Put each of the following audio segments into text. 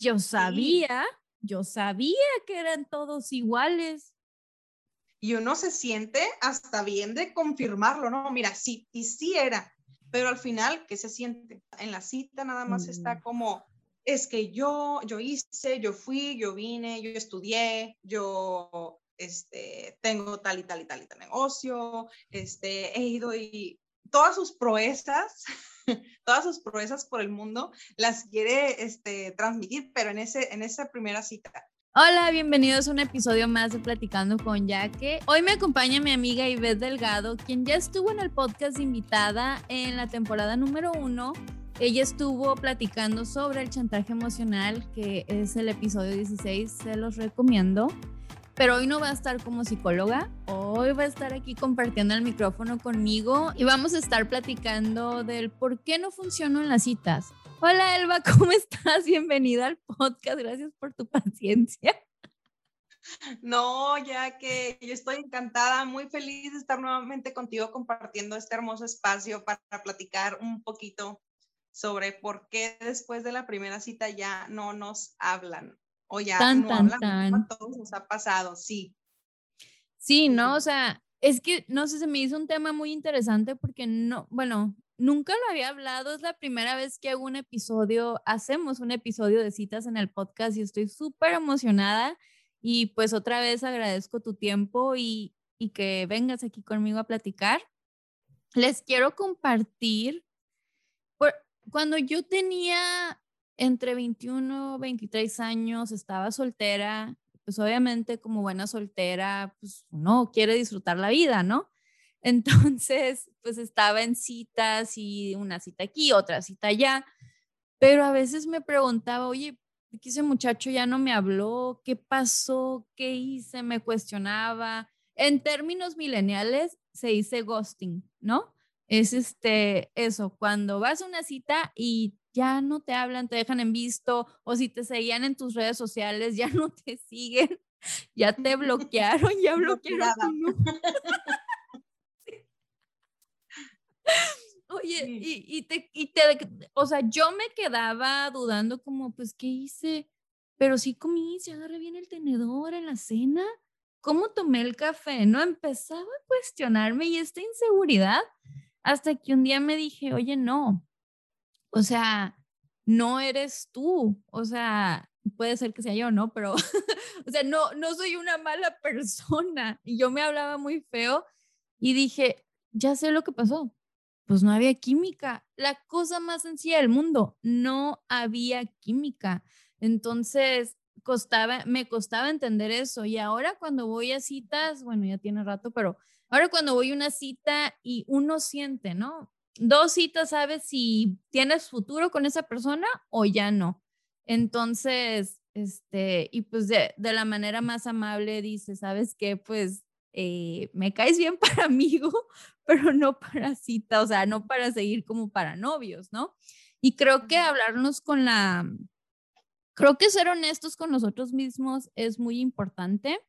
yo sabía, yo sabía que eran todos iguales. Y uno se siente hasta bien de confirmarlo, ¿no? Mira, sí, y sí era, pero al final, ¿qué se siente? En la cita nada más está mm. como, es que yo, yo hice, yo fui, yo vine, yo estudié, yo este, tengo tal y tal y tal y tal negocio, este, he ido y todas sus proezas, todas sus proezas por el mundo las quiere este, transmitir, pero en, ese, en esa primera cita. Hola, bienvenidos a un episodio más de Platicando con Yaque. Hoy me acompaña mi amiga Ivette Delgado, quien ya estuvo en el podcast invitada en la temporada número uno. Ella estuvo platicando sobre el chantaje emocional, que es el episodio 16, se los recomiendo pero hoy no va a estar como psicóloga, hoy va a estar aquí compartiendo el micrófono conmigo y vamos a estar platicando del por qué no funcionan las citas. Hola Elba, ¿cómo estás? Bienvenida al podcast, gracias por tu paciencia. No, ya que yo estoy encantada, muy feliz de estar nuevamente contigo compartiendo este hermoso espacio para platicar un poquito sobre por qué después de la primera cita ya no nos hablan. O ya tan, tan, tan. a todos nos ha pasado, sí. Sí, ¿no? O sea, es que, no sé, se me hizo un tema muy interesante porque no, bueno, nunca lo había hablado, es la primera vez que hago un episodio, hacemos un episodio de citas en el podcast y estoy súper emocionada y pues otra vez agradezco tu tiempo y, y que vengas aquí conmigo a platicar. Les quiero compartir, por, cuando yo tenía entre 21 y 23 años, estaba soltera, pues obviamente como buena soltera, pues uno quiere disfrutar la vida, ¿no? Entonces, pues estaba en citas y una cita aquí, otra cita allá, pero a veces me preguntaba, oye, ¿qué ese muchacho ya no me habló? ¿Qué pasó? ¿Qué hice? Me cuestionaba. En términos mileniales se dice ghosting, ¿no? Es este, eso, cuando vas a una cita y ya no te hablan, te dejan en visto, o si te seguían en tus redes sociales, ya no te siguen, ya te bloquearon, ya bloquearon Oye, y, y, te, y te, o sea, yo me quedaba dudando como, pues, ¿qué hice? Pero sí comí, se agarré bien el tenedor en la cena. ¿Cómo tomé el café? No empezaba a cuestionarme y esta inseguridad hasta que un día me dije, oye, no, o sea, no eres tú, o sea, puede ser que sea yo, ¿no? Pero, o sea, no, no soy una mala persona. Y yo me hablaba muy feo y dije, ya sé lo que pasó. Pues no había química. La cosa más sencilla del mundo, no había química. Entonces, costaba, me costaba entender eso. Y ahora cuando voy a citas, bueno, ya tiene rato, pero ahora cuando voy a una cita y uno siente, ¿no? Dos citas sabes si tienes futuro con esa persona o ya no. Entonces, este, y pues de, la manera más amable dice, ¿sabes qué? Pues eh, me caes bien para amigo, pero no para cita, o sea, no para seguir como para novios, ¿no? Y creo que hablarnos con la, creo que ser honestos con nosotros mismos es muy importante.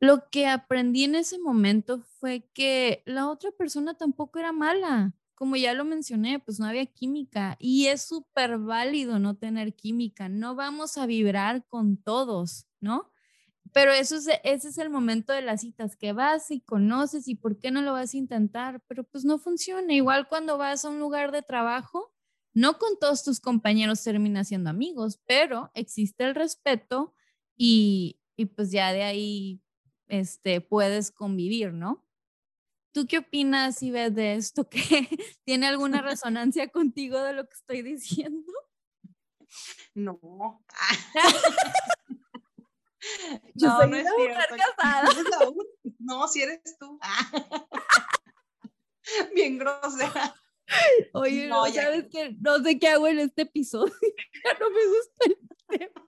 Lo que aprendí en ese momento fue que la otra persona tampoco era mala como ya lo mencioné, pues no había química y es súper válido no tener química. No vamos a vibrar con todos, ¿no? Pero eso es, ese es el momento de las citas, que vas y conoces y por qué no lo vas a intentar, pero pues no funciona. Igual cuando vas a un lugar de trabajo, no con todos tus compañeros terminas siendo amigos, pero existe el respeto y, y pues ya de ahí este, puedes convivir, ¿no? ¿Tú qué opinas, ves de esto? ¿Que tiene alguna resonancia contigo de lo que estoy diciendo? No. Yo no, soy no es cierto. casada. No, si eres tú. Bien grosera. Oye, no, sabes que no sé qué hago en este episodio. Ya no me gusta el tema.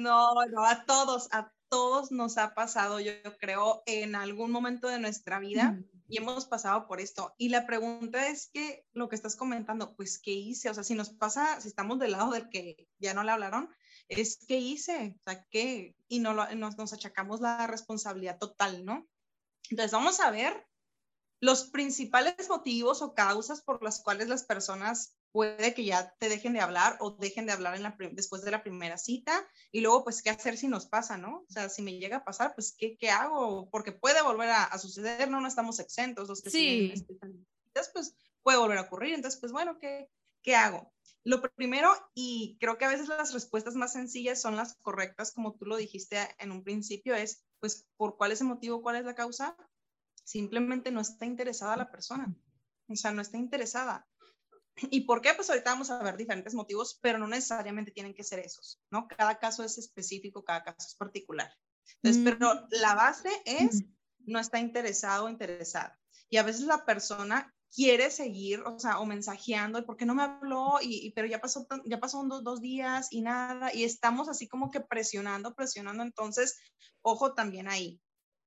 No, no, a todos, a todos nos ha pasado, yo, creo, en algún momento de nuestra vida y hemos pasado por esto. Y la pregunta es que lo que estás comentando, pues, ¿qué hice? O sea, si nos pasa, si estamos del lado del que ya no le hablaron, es ¿qué hice? O sea, ¿qué? Y no nos, nos achacamos la responsabilidad total, ¿no? Entonces, vamos a ver los principales motivos o causas por las cuales las personas puede que ya te dejen de hablar o dejen de hablar en la, después de la primera cita y luego pues qué hacer si nos pasa, ¿no? O sea, si me llega a pasar, pues qué, qué hago, porque puede volver a, suceder, ¿no? No estamos exentos, los que sí. siguen pues puede volver a ocurrir, entonces pues bueno, ¿qué, qué hago? Lo primero, y creo que a veces las respuestas más sencillas son las correctas, como tú lo dijiste en un principio, es pues por cuál es el motivo, cuál es la causa, simplemente no está interesada la persona, o sea, no está interesada. ¿Y por qué? Pues ahorita vamos a ver diferentes motivos, pero no necesariamente tienen que ser esos, ¿no? Cada caso es específico, cada caso es particular. Entonces, pero la base es no está interesado o interesada. Y a veces la persona quiere seguir, o sea, o mensajeando, ¿por qué no me habló? Y, pero ya pasó, ya pasó dos, dos días y nada, y estamos así como que presionando, presionando. Entonces, ojo también ahí,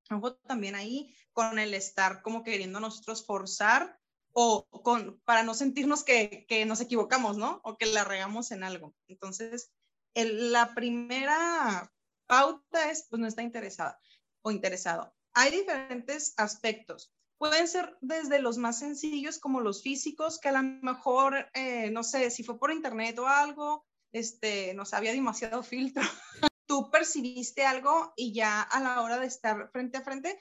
ojo también ahí con el estar como queriendo nosotros forzar o con, para no sentirnos que, nos equivocamos, ¿no? O que la regamos en algo. Entonces, la primera pauta es, pues no está interesada o interesado. Hay diferentes aspectos. Pueden ser desde los más sencillos como los físicos, que a lo mejor, eh, no sé, si fue por internet o algo, este, no sabía demasiado filtro. Tú percibiste algo y ya a la hora de estar frente a frente,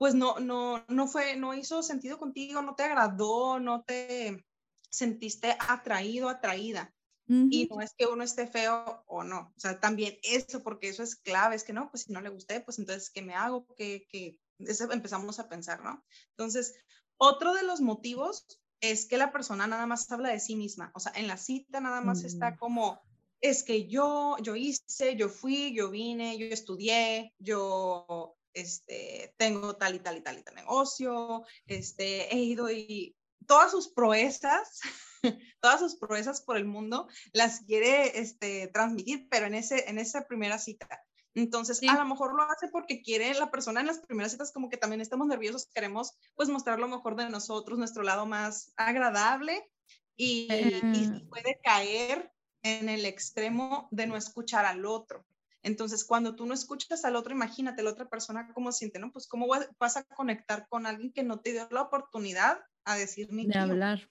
pues no, no, no fue, no hizo sentido contigo, no te agradó, no te sentiste atraído, atraída. Y no es que uno esté feo o no, o sea, también eso, porque eso es clave, es que no, pues si no le gusté, pues entonces, ¿qué me hago? ¿Qué, qué? Eso empezamos a pensar, ¿no? Entonces, otro de los motivos es que la persona nada más habla de sí misma, o sea, en la cita nada más está mm. como, es que yo, yo hice, yo fui, yo vine, yo estudié, yo este, tengo tal y tal y tal y tal negocio, este, he ido y todas sus proezas, todas sus proezas por el mundo las quiere este, transmitir, pero en, ese, en esa primera cita. Entonces, a lo mejor lo hace porque quiere la persona en las primeras citas como que también estamos nerviosos, queremos pues mostrar lo mejor de nosotros, nuestro lado más agradable y, y puede caer en el extremo de no escuchar al otro. Entonces, cuando tú no escuchas al otro, imagínate la otra persona cómo siente, ¿no? Pues cómo vas a conectar con alguien que no te dio la oportunidad a decir ni De hablar.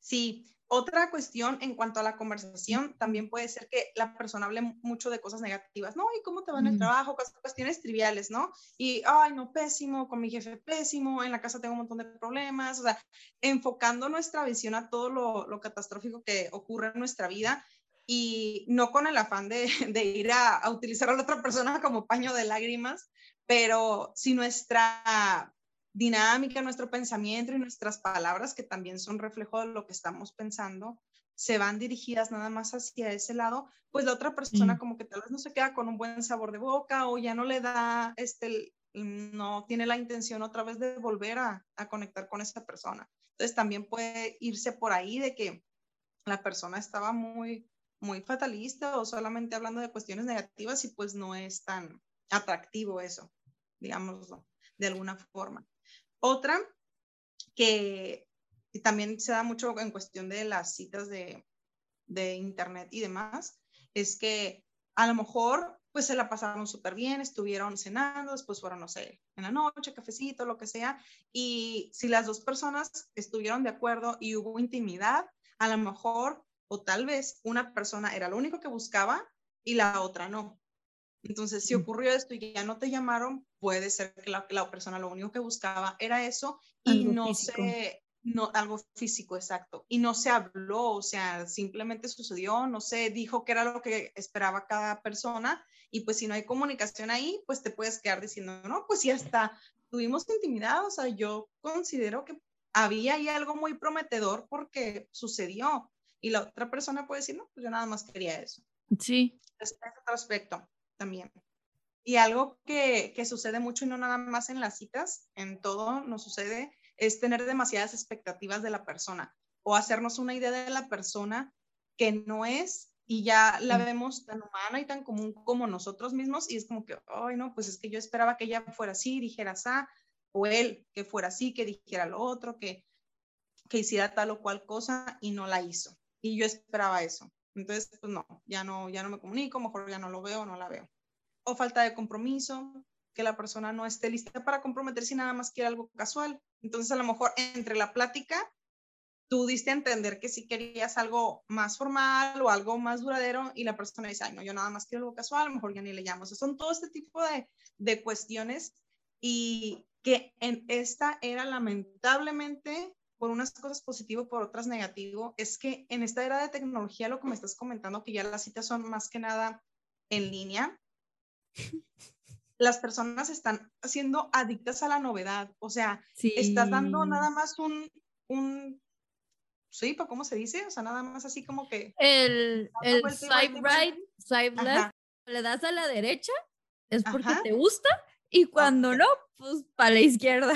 Sí, otra cuestión en cuanto a la conversación, también puede ser que la persona hable mucho de cosas negativas, ¿no? ¿Y cómo te va en el trabajo? Cuestiones triviales, ¿no? Y, ay, no, pésimo, con mi jefe pésimo, en la casa tengo un montón de problemas, o sea, enfocando nuestra visión a todo lo, lo catastrófico que ocurre en nuestra vida y no con el afán de, de ir a, a, utilizar a la otra persona como paño de lágrimas, pero si nuestra dinámica, nuestro pensamiento y nuestras palabras, que también son reflejo de lo que estamos pensando, se van dirigidas nada más hacia ese lado, pues la otra persona como que tal vez no se queda con un buen sabor de boca o ya no le da, este, no tiene la intención otra vez de volver a, a conectar con esa persona. Entonces también puede irse por ahí de que la persona estaba muy, muy fatalista o solamente hablando de cuestiones negativas y pues no es tan atractivo eso, digámoslo, de alguna forma. Otra que también se da mucho en cuestión de las citas de, de internet y demás, es que a lo mejor pues se la pasaron súper bien, estuvieron cenando, después fueron, no sé, en la noche, cafecito, lo que sea, y si las dos personas estuvieron de acuerdo y hubo intimidad, a lo mejor o tal vez una persona era lo único que buscaba y la otra no. Entonces, si ocurrió esto y ya no te llamaron, puede ser que la, la persona lo único que buscaba era eso y no se, no, algo físico, exacto, y no se habló, o sea, simplemente sucedió, no sé, dijo que era lo que esperaba cada persona y pues si no hay comunicación ahí, pues te puedes quedar diciendo, no, pues ya está, tuvimos intimidad, o sea, yo considero que había ahí algo muy prometedor porque sucedió, y la otra persona puede decir, no, pues yo nada más quería eso. Sí. Es otro aspecto también. Y algo que, que sucede mucho y no nada más en las citas, en todo nos sucede, es tener demasiadas expectativas de la persona o hacernos una idea de la persona que no es y ya la vemos tan humana y tan común como nosotros mismos y es como que, ay, no, pues es que yo esperaba que ella fuera así, dijera así, o él que fuera así, que dijera lo otro, que, que hiciera tal o cual cosa y no la hizo y yo esperaba eso. Entonces, pues no, ya no, ya no me comunico, mejor ya no lo veo, no la veo. O falta de compromiso, que la persona no esté lista para comprometerse y nada más quiere algo casual. Entonces, a lo mejor entre la plática tú diste a entender que si querías algo más formal o algo más duradero y la persona dice, ay, no, yo nada más quiero algo casual, mejor ya ni le llamo. O son todo este tipo de, de cuestiones y que en esta era lamentablemente por unas cosas positivo, por otras negativo, es que en esta era de tecnología, lo que me estás comentando, que ya las citas son más que nada en línea, las personas están siendo adictas a la novedad. O sea, estás dando nada más un, un sí, ¿cómo se dice? O sea, nada más así como que... El, el swipe right, swipe left, le das a la derecha, es porque te gusta, y cuando no, pues para la izquierda.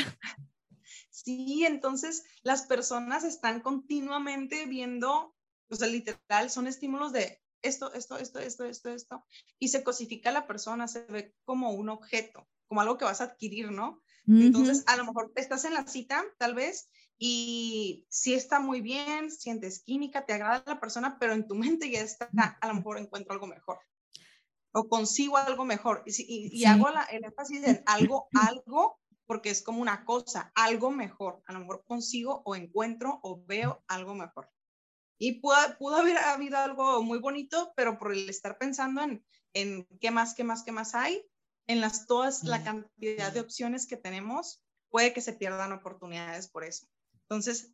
Sí, entonces las personas están continuamente viendo, o sea, literal, son estímulos de esto, esto, esto, esto, esto, esto, y se cosifica la persona, se ve como un objeto, como algo que vas a adquirir, ¿no? Entonces, a lo mejor estás en la cita, tal vez, y sí está muy bien, sientes química, te agrada la persona, pero en tu mente ya está, a lo mejor encuentro algo mejor o consigo algo mejor. Y, y, hago la, el énfasis en algo, algo, porque es como una cosa, algo mejor. A lo mejor consigo o encuentro o veo algo mejor. Y pudo, pudo haber habido algo muy bonito, pero por el estar pensando en, en qué más, qué más, qué más hay, en las todas la cantidad de opciones que tenemos, puede que se pierdan oportunidades por eso. Entonces,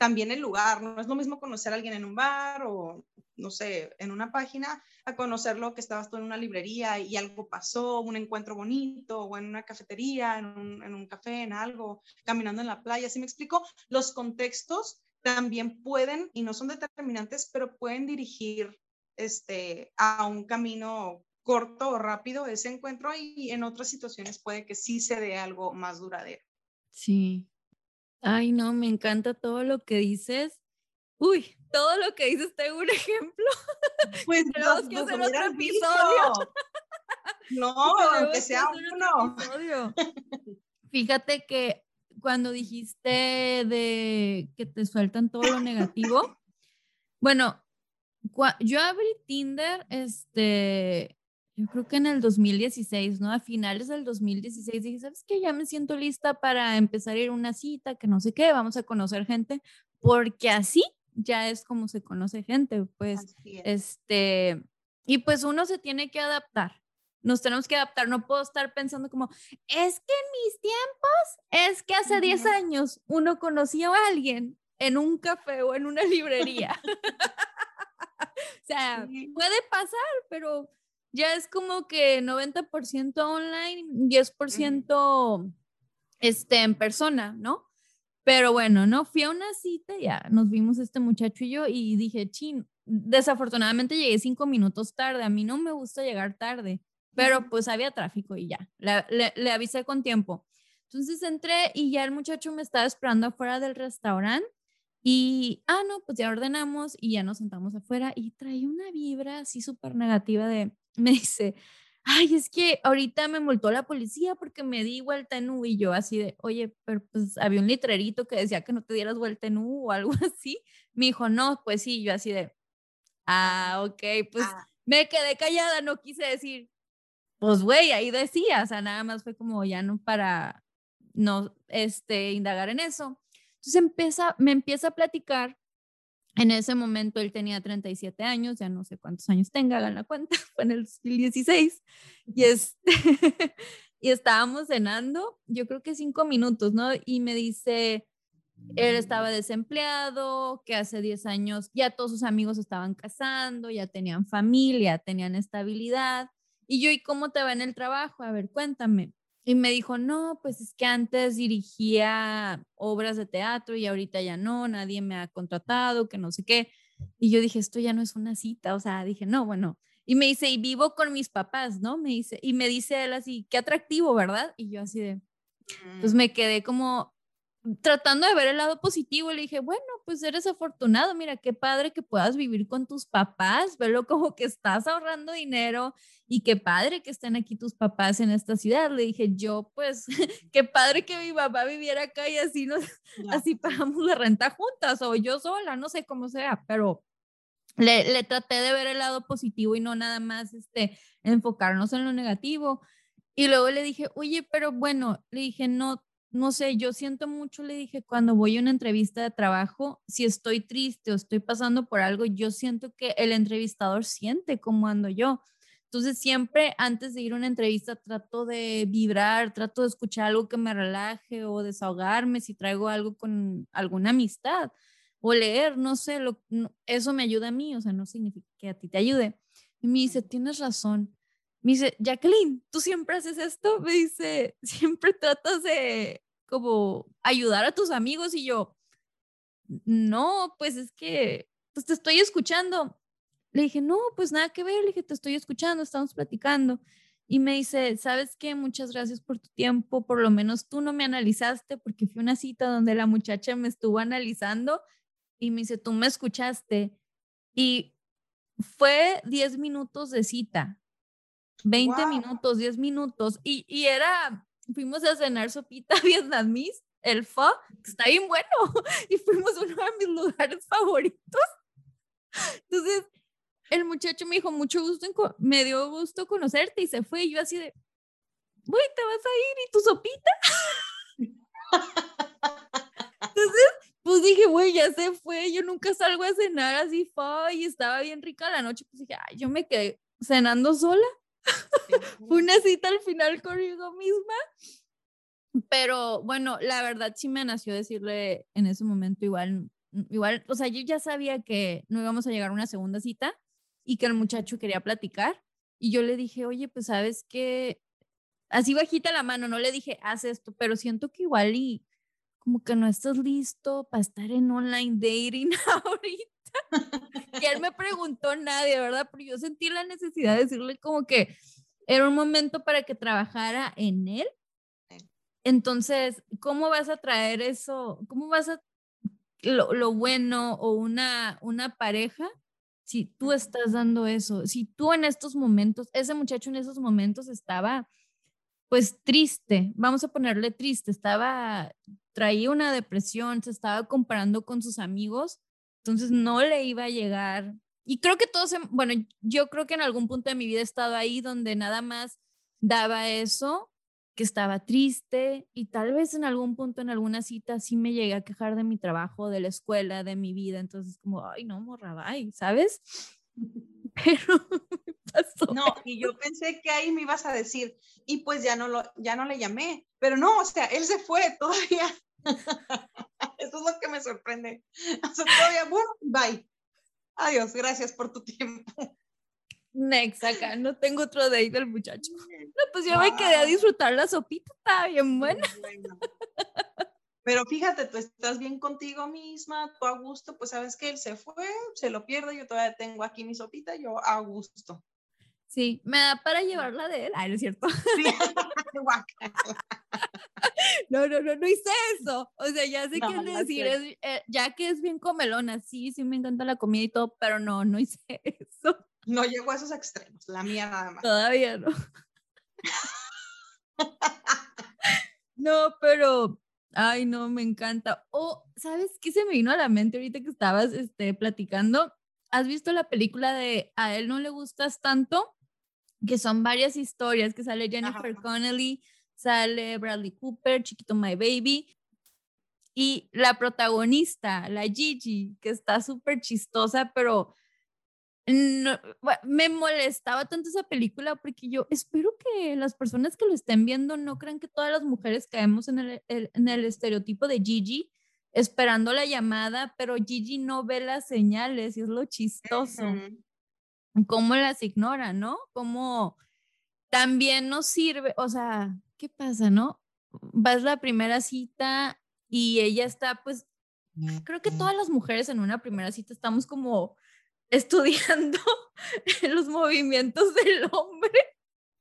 también el lugar, no es lo mismo conocer a alguien en un bar o, no sé, en una página, a conocerlo que estabas tú en una librería y algo pasó, un encuentro bonito, o en una cafetería, en un, en un café, en algo, caminando en la playa, ¿sí me explico? Los contextos también pueden, y no son determinantes, pero pueden dirigir este, a un camino corto o rápido ese encuentro y en otras situaciones puede que sí se dé algo más duradero. Sí, Ay, no, me encanta todo lo que dices. Uy, todo lo que dices, tengo un ejemplo. Pues tenemos que hacer otro episodio. No, aunque sea uno. Fíjate que cuando dijiste de que te sueltan todo lo negativo, bueno, yo abrí Tinder, este, yo creo que en el 2016, ¿no? A finales del 2016 dije, ¿sabes qué? Ya me siento lista para empezar a ir a una cita, que no sé qué, vamos a conocer gente, porque así ya es como se conoce gente, pues, este, y pues uno se tiene que adaptar. Nos tenemos que adaptar, no puedo estar pensando como, es que en mis tiempos, es que hace 10 años uno conocía a alguien en un café o en una librería. o sea, puede pasar, pero ya es como que 90% online, 10% este, en persona, ¿no? Pero bueno, no, fui a una cita, ya nos vimos este muchacho y yo y dije, chin, desafortunadamente llegué cinco minutos tarde, a mí no me gusta llegar tarde, pero pues había tráfico y ya, le, le avisé con tiempo. Entonces entré y ya el muchacho me estaba esperando afuera del restaurante y, ah, no, pues ya ordenamos y ya nos sentamos afuera y traía una vibra así súper negativa de, me dice, ay, es que ahorita me multó la policía porque me di vuelta en U y yo así de, oye, pero pues había un litrerito que decía que no te dieras vuelta en U o algo así. Me dijo, no, pues sí, yo así de, ah, ok, pues ah. me quedé callada, no quise decir, pues güey, ahí decía, o sea, nada más fue como ya no para no, este, indagar en eso. Entonces empieza, me empieza a platicar en ese momento él tenía 37 años, ya no sé cuántos años tenga, hagan la cuenta, fue en el 2016. Y, este, y estábamos cenando, yo creo que cinco minutos, ¿no? Y me dice, él estaba desempleado, que hace 10 años ya todos sus amigos estaban casando, ya tenían familia, tenían estabilidad. Y yo, ¿y cómo te va en el trabajo? A ver, cuéntame. Y me dijo, no, pues es que antes dirigía obras de teatro y ahorita ya no, nadie me ha contratado, que no sé qué. Y yo dije, esto ya no es una cita, o sea, dije, no, bueno. Y me dice, y vivo con mis papás, ¿no? Me dice, y me dice él así, qué atractivo, ¿verdad? Y yo así de, pues me quedé como, tratando de ver el lado positivo, le dije, bueno, pues eres afortunado, mira, qué padre que puedas vivir con tus papás, velo como que estás ahorrando dinero y qué padre que estén aquí tus papás en esta ciudad. Le dije, yo pues, qué padre que mi papá viviera acá y así, nos, así pagamos la renta juntas o yo sola, no sé cómo sea, pero le, le traté de ver el lado positivo y no nada más este, enfocarnos en lo negativo. Y luego le dije, oye, pero bueno, le dije, no, no sé, yo siento mucho, le dije, cuando voy a una entrevista de trabajo, si estoy triste o estoy pasando por algo, yo siento que el entrevistador siente cómo ando yo. Entonces siempre antes de ir a una entrevista trato de vibrar, trato de escuchar algo que me relaje o desahogarme si traigo algo con alguna amistad o leer, no sé, lo, eso me ayuda a mí, o sea, no significa que a ti te ayude. Y me dice, tienes razón. Me dice, Jacqueline, ¿tú siempre haces esto? Me dice, siempre tratas de como ayudar a tus amigos y yo, no, pues es que pues te estoy escuchando. Le dije, no, pues nada que ver, le dije, te estoy escuchando, estamos platicando. Y me dice, ¿sabes qué? Muchas gracias por tu tiempo, por lo menos tú no me analizaste porque fue una cita donde la muchacha me estuvo analizando y me dice, tú me escuchaste. Y fue 10 minutos de cita, 20 minutos, 10 minutos. Y, y, era, fuimos a cenar sopita vietnamís, el pho, que está bien bueno. Y fuimos a uno de mis lugares favoritos. Entonces, el muchacho me dijo, mucho gusto, me dio gusto conocerte y se fue. Y yo así de, güey, te vas a ir y tu sopita. Entonces, pues dije, güey, ya se fue, yo nunca salgo a cenar así, fue, y estaba bien rica la noche, pues dije, ay, yo me quedé cenando sola. Fue una cita al final conmigo misma. Pero bueno, la verdad sí me nació decirle en ese momento igual, igual, o sea, yo ya sabía que no íbamos a llegar a una segunda cita y que el muchacho quería platicar. Y yo le dije, oye, pues sabes que, así bajita la mano, no le dije, haz esto, pero siento que igual y como que no estás listo para estar en online dating ahorita. y él me preguntó nadie, ¿verdad? Pero yo sentí la necesidad de decirle como que era un momento para que trabajara en él. Entonces, ¿cómo vas a traer eso? ¿Cómo vas a lo, lo bueno o una, una pareja si tú estás dando eso? Si tú en estos momentos, ese muchacho en esos momentos estaba pues triste, vamos a ponerle triste, estaba traía una depresión, se estaba comparando con sus amigos, entonces no le iba a llegar. Y creo que todos, bueno, yo creo que en algún punto de mi vida he estado ahí donde nada más daba eso, que estaba triste y tal vez en algún punto, en alguna cita, sí me llegué a quejar de mi trabajo, de la escuela, de mi vida. Entonces, como, ay, no, morra, bye, ¿sabes? Pero pasó. No, y yo pensé que ahí me ibas a decir, y pues ya no, lo, ya no le llamé. Pero no, o sea, él se fue todavía. Eso es lo que me sorprende. O sea, todavía, bueno, bye. Adiós, gracias por tu tiempo. Next, acá no tengo otro date del muchacho. No, pues yo me quedé a disfrutar la sopita, está bien buena. Pero fíjate, tú estás bien contigo misma, tú a gusto, pues sabes que él se fue, se lo pierde, yo todavía tengo aquí mi sopita, yo a gusto. Sí, me da para llevarla de él. Ay, no es cierto. Sí. no, no, no, no hice eso. O sea, ya sé qué decir, es, eh, ya que es bien comelona, sí, sí me encanta la comida y todo, pero no, no hice eso. No llego a esos extremos, la mía nada más. Todavía no. no, pero, ay, no, me encanta. O, oh, ¿sabes qué se me vino a la mente ahorita que estabas este, platicando? ¿Has visto la película de A él no le gustas tanto? Que son varias historias, que sale Jennifer Connelly, sale Bradley Cooper, Chiquito My Baby, y la protagonista, la Gigi, que está súper chistosa, pero me molestaba tanto esa película porque yo espero que las personas que lo estén viendo no crean que todas las mujeres caemos en el, en el estereotipo de Gigi esperando la llamada, pero Gigi no ve las señales y es lo chistoso cómo las ignora, ¿no? Cómo también nos sirve, o sea, ¿qué pasa, no? Vas la primera cita y ella está, pues, creo que todas las mujeres en una primera cita estamos como estudiando los movimientos del hombre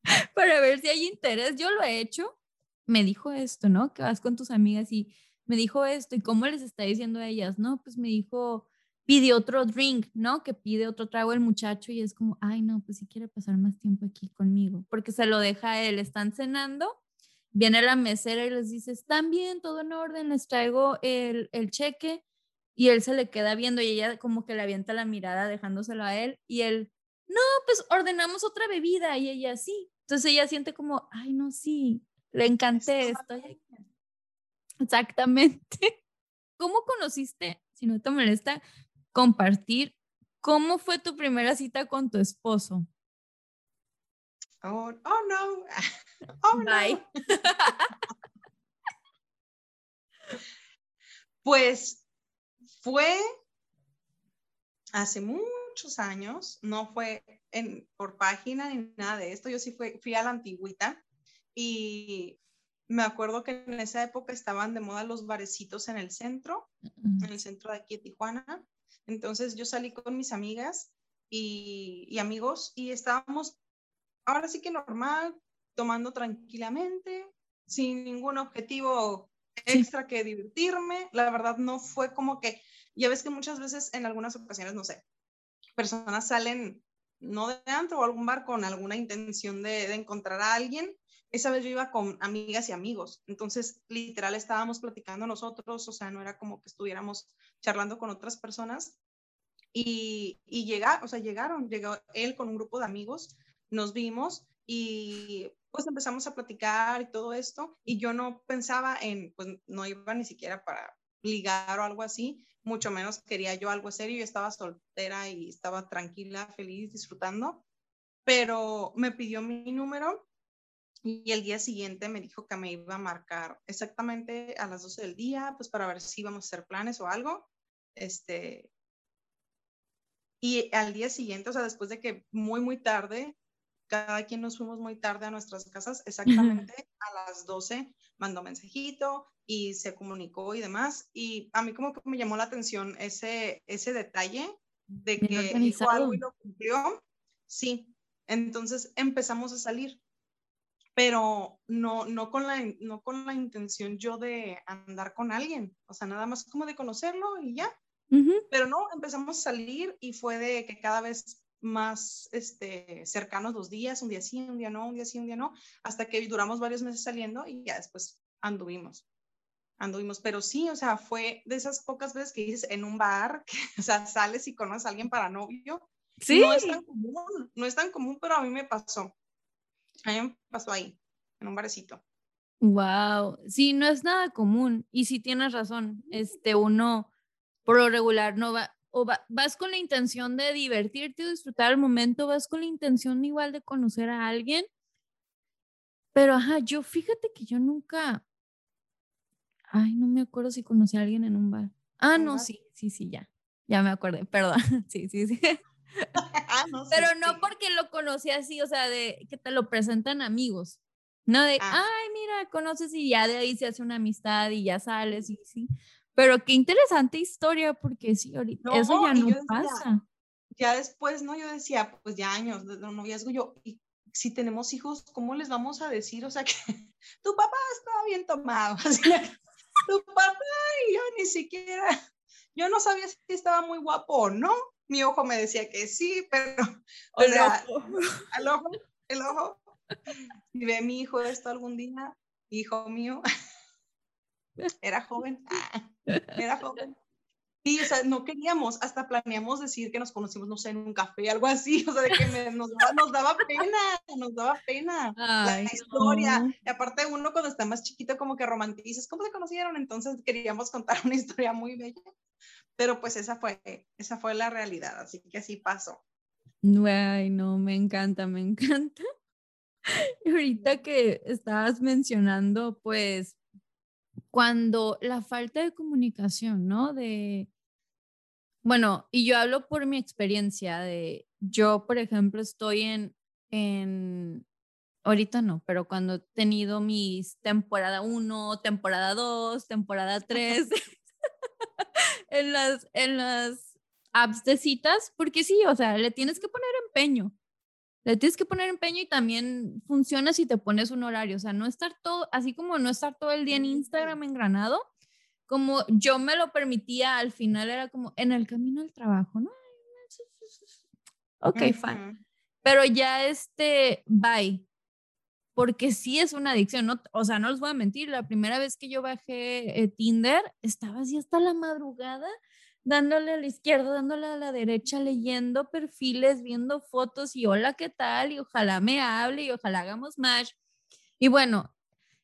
para ver si hay interés. Yo lo he hecho. Me dijo esto, ¿no? Que vas con tus amigas y me dijo esto. ¿Y cómo les está diciendo a ellas? No, pues me dijo, pide otro drink, ¿no? Que pide otro trago el muchacho y es como, ay, no, pues si quiere pasar más tiempo aquí conmigo, porque se lo deja a él, están cenando, viene la mesera y les dice, están bien, todo en orden, les traigo el, el cheque y él se le queda viendo y ella como que le avienta la mirada dejándoselo a él y él, no, pues ordenamos otra bebida y ella sí. Entonces ella siente como, ay, no, sí, le encanté, estoy aquí. Exactamente. ¿Cómo conociste, si no te molesta, compartir cómo fue tu primera cita con tu esposo? Oh, oh no. Oh, Bye. pues fue hace muchos años, no fue en, por página ni nada de esto, yo sí fui, fui a la antigüita y me acuerdo que en esa época estaban de moda los barecitos en el centro, en el centro de aquí de Tijuana. Entonces yo salí con mis amigas y, amigos y estábamos ahora sí que normal, tomando tranquilamente, sin ningún objetivo extra que divertirme. La verdad no fue como que, ya ves que muchas veces en algunas ocasiones, no sé, personas salen no de antro o algún bar con alguna intención de, de encontrar a alguien esa vez yo iba con amigas y amigos, entonces literal estábamos platicando nosotros, o sea, no era como que estuviéramos charlando con otras personas. Y, y llega, o sea, llegaron, llegó él con un grupo de amigos, nos vimos y pues empezamos a platicar y todo esto, y yo no pensaba en, pues no iba ni siquiera para ligar o algo así, mucho menos quería yo algo serio, yo estaba soltera y estaba tranquila, feliz, disfrutando, pero me pidió mi número y el día siguiente me dijo que me iba a marcar exactamente a las 12 del día, pues para ver si íbamos a hacer planes o algo. Este, y al día siguiente, o sea, después de que muy, muy tarde, cada quien nos fuimos muy tarde a nuestras casas, exactamente a las 12 mandó mensajito y se comunicó y demás. Y a mí como que me llamó la atención ese, ese detalle de que dijo algo y lo cumplió. Sí, entonces empezamos a salir pero no, no, con la, no con la intención yo de andar con alguien, o sea, nada más como de conocerlo y ya. Pero no, empezamos a salir y fue de que cada vez más este, cercanos los días, un día sí, un día no, un día sí, un día no, hasta que duramos varios meses saliendo y ya después anduvimos. Anduvimos, pero sí, o sea, fue de esas pocas veces que dices en un bar, que, o sea, sales y conoces a alguien para novio. Sí. No es tan común, no es tan común, pero a mí me pasó. A mí me pasó ahí, en un barecito. Wow, sí, no es nada común. Y sí tienes razón, este, uno por lo regular no va, o vas con la intención de divertirte o disfrutar el momento, vas con la intención igual de conocer a alguien. Pero ajá, yo fíjate que yo nunca, ay, no me acuerdo si conocí a alguien en un bar. Ah, no, sí, sí, sí, ya, ya me acordé, perdón, sí, sí, sí. Ah, Pero no porque lo conocí así, o sea, de que te lo presentan amigos. No de, ah. ay, mira, conoces y ya de ahí se hace una amistad y ya sales y sí. Pero qué interesante historia, porque sí, ahorita eso ya no pasa. Ya después, ¿no? Yo decía, pues ya años de noviazgo, yo, y si tenemos hijos, ¿cómo les vamos a decir? O sea, que tu papá estaba bien tomado, tu papá y yo ni siquiera, yo no sabía si estaba muy guapo o no, mi ojo me decía que sí, pero, o el sea, ojo. al ojo, el ojo. Si ve mi hijo esto algún día, hijo mío, era joven, era joven. Sí, o sea, no queríamos, hasta planeamos decir que nos conocimos, no sé, en un café, algo así, o sea, de que nos, daba, pena, nos daba pena la historia. Y aparte uno cuando está más chiquito como que romantizas, ¿cómo se conocieron? Entonces queríamos contar una historia muy bella pero pues esa fue, esa fue la realidad, así que así pasó. Ay, no, me encanta, me encanta. Y ahorita que estabas mencionando, pues, cuando la falta de comunicación, ¿no? De, bueno, y yo hablo por mi experiencia de, yo, por ejemplo, estoy en, en, ahorita no, pero cuando he tenido mis temporada 1, temporada 2, temporada 3, en las, en las apps de citas, porque sí, o sea, le tienes que poner empeño. Le tienes que poner empeño y también funciona si te pones un horario, o sea, no estar todo, así como no estar todo el día en Instagram engranado, como yo me lo permitía, al final era como en el camino al trabajo, ¿no? Ok, fine. Pero ya este, bye. Porque sí es una adicción, ¿no? O sea, no les voy a mentir, la primera vez que yo bajé eh, Tinder, estaba así hasta la madrugada dándole a la izquierda, dándole a la derecha, leyendo perfiles, viendo fotos y hola, ¿qué tal? Y ojalá me hable y ojalá hagamos match. Y bueno,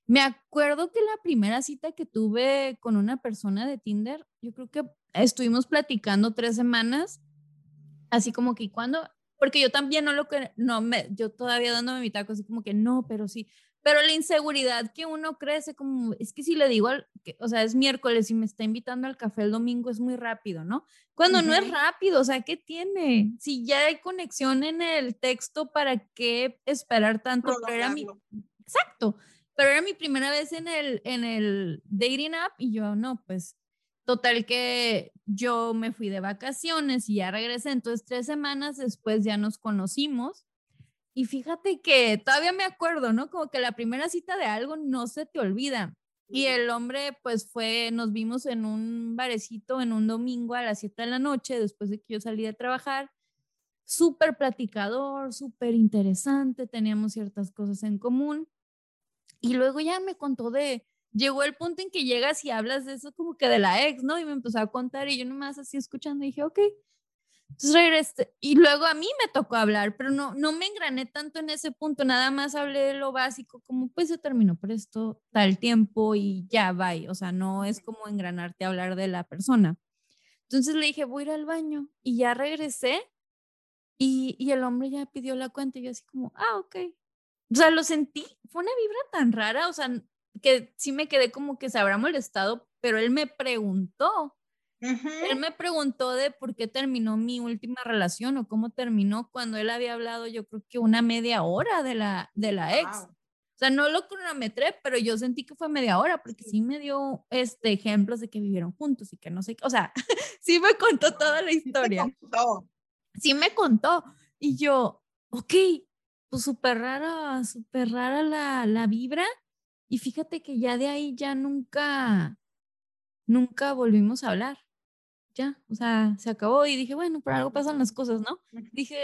Me acuerdo que la primera cita que tuve con una persona de Tinder, yo creo que estuvimos platicando tres semanas, así como que, ¿cuándo? Porque yo también no lo que, no me, yo todavía dándome mi taco, así como que no, pero sí. Pero la inseguridad que uno crece, como, es que si le digo, al, que, o sea, es miércoles y me está invitando al café el domingo, es muy rápido, ¿no? Cuando no es rápido, o sea, ¿qué tiene? Si ya hay conexión en el texto, ¿para qué esperar tanto? Pero era mi, exacto, pero era mi primera vez en el, en el dating app y yo, no, pues Total que yo me fui de vacaciones y ya regresé, entonces tres semanas después ya nos conocimos y fíjate que todavía me acuerdo, ¿no? Como que la primera cita de algo no se te olvida. Y el hombre pues fue, nos vimos en un barecito en un domingo a las 7 de la noche después de que yo salí de trabajar. Súper platicador, súper interesante, teníamos ciertas cosas en común. Y luego ya me contó de, llegó el punto en que llegas y hablas de eso como que de la ex, ¿no? Y me empezó a contar y yo nomás así escuchando dije, ok. Entonces regresé y luego a mí me tocó hablar, pero no, no me engrané tanto en ese punto, nada más hablé de lo básico, como pues se terminó por esto tal tiempo y ya va, o sea, no es como engranarte a hablar de la persona. Entonces le dije, voy a ir al baño y ya regresé y, y el hombre ya pidió la cuenta y yo así como, ah, ok. O sea, lo sentí, fue una vibra tan rara, o sea, que sí me quedé como que se habrá molestado, pero él me preguntó. Él me preguntó de por qué terminó mi última relación o cómo terminó cuando él había hablado, yo creo que una media hora de la, de la ex. O sea, no lo cronometré, pero yo sentí que fue media hora porque sí me dio este, ejemplos de que vivieron juntos y que no sé, o sea, sí me contó toda la historia. Sí me contó. Y yo, ok, pues súper rara, súper rara la, la vibra y fíjate que ya de ahí ya nunca, nunca volvimos a hablar. Ya, o sea, se acabó y dije, bueno, por algo pasan las cosas, ¿no? Dije,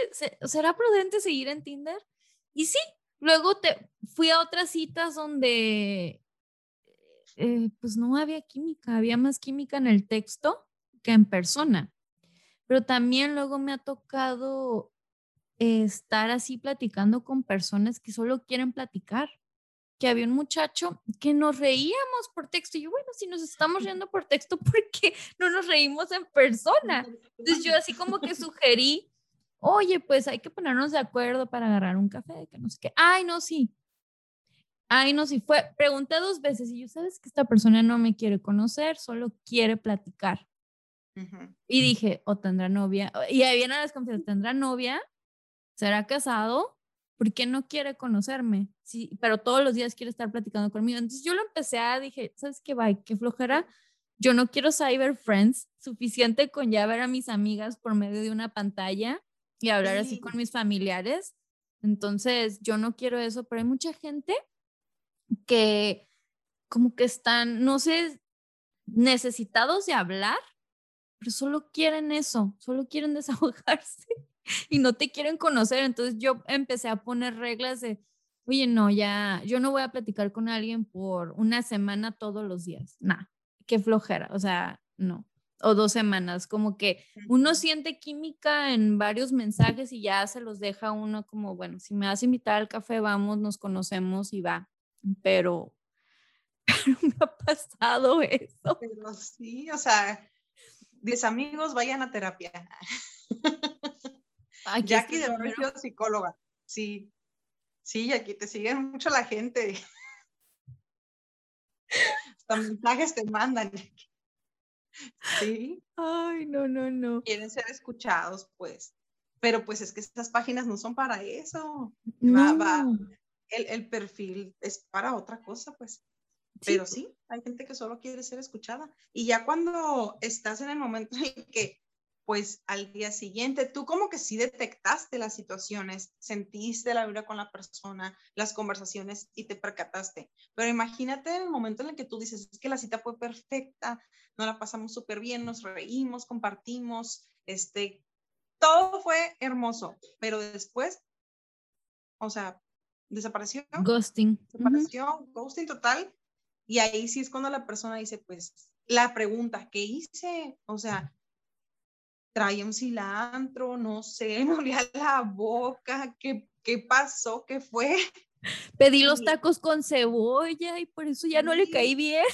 ¿será prudente seguir en Tinder? Y sí, luego te fui a otras citas donde eh, pues no había química, había más química en el texto que en persona. Pero también luego me ha tocado estar así platicando con personas que solo quieren platicar que había un muchacho que nos reíamos por texto. Y yo, bueno, si nos estamos riendo por texto, ¿por qué no nos reímos en persona? Entonces yo así como que sugerí, oye, pues hay que ponernos de acuerdo para agarrar un café, que no sé qué. Ay, no, sí. Ay, no, sí, fue, pregunté dos veces y yo, sabes que esta persona no me quiere conocer, solo quiere platicar. Y dije, o tendrá novia, y ahí viene la desconfianza, ¿tendrá novia? ¿Será casado? ¿Por qué no quiere conocerme? Sí, pero todos los días quiere estar platicando conmigo. Entonces yo lo empecé a, dije, ¿sabes qué? va? qué flojera. Yo no quiero cyber friends, suficiente con ya ver a mis amigas por medio de una pantalla y hablar así con mis familiares. Entonces yo no quiero eso, pero hay mucha gente que como que están, no sé, necesitados de hablar, pero solo quieren eso, solo quieren desahogarse y no te quieren conocer. Entonces yo empecé a poner reglas de, oye, no, ya, yo no voy a platicar con alguien por una semana todos los días. Nah, qué flojera, o sea, no. O dos semanas, como que uno siente química en varios mensajes y ya se los deja uno como, bueno, si me vas a invitar al café, vamos, nos conocemos y va. Pero, pero me ha pasado eso. Pero sí, o sea, 10 amigos, vayan a terapia. Jackie de Mauricio, psicóloga. Sí, sí, aquí te siguen mucho la gente. Hasta mensajes te mandan. Sí. Ay, no, no, no. Quieren ser escuchados, pues. Pero pues es que estas páginas no son para eso. Va, va. El, el, perfil es para otra cosa, pues. Pero sí, hay gente que solo quiere ser escuchada. Y ya cuando estás en el momento en que pues al día siguiente, tú como que sí detectaste las situaciones, sentiste la vibra con la persona, las conversaciones y te percataste. Pero imagínate en el momento en el que tú dices, es que la cita fue perfecta, nos la pasamos súper bien, nos reímos, compartimos, este, todo fue hermoso, pero después, o sea, desapareció. Ghosting. Desapareció, ghosting total. Y ahí sí es cuando la persona dice, pues, la pregunta, ¿qué hice? O sea, traía un cilantro, no sé, me olía la boca, ¿qué, qué pasó? ¿Qué fue? Pedí los tacos con cebolla y por eso ya no le caí bien.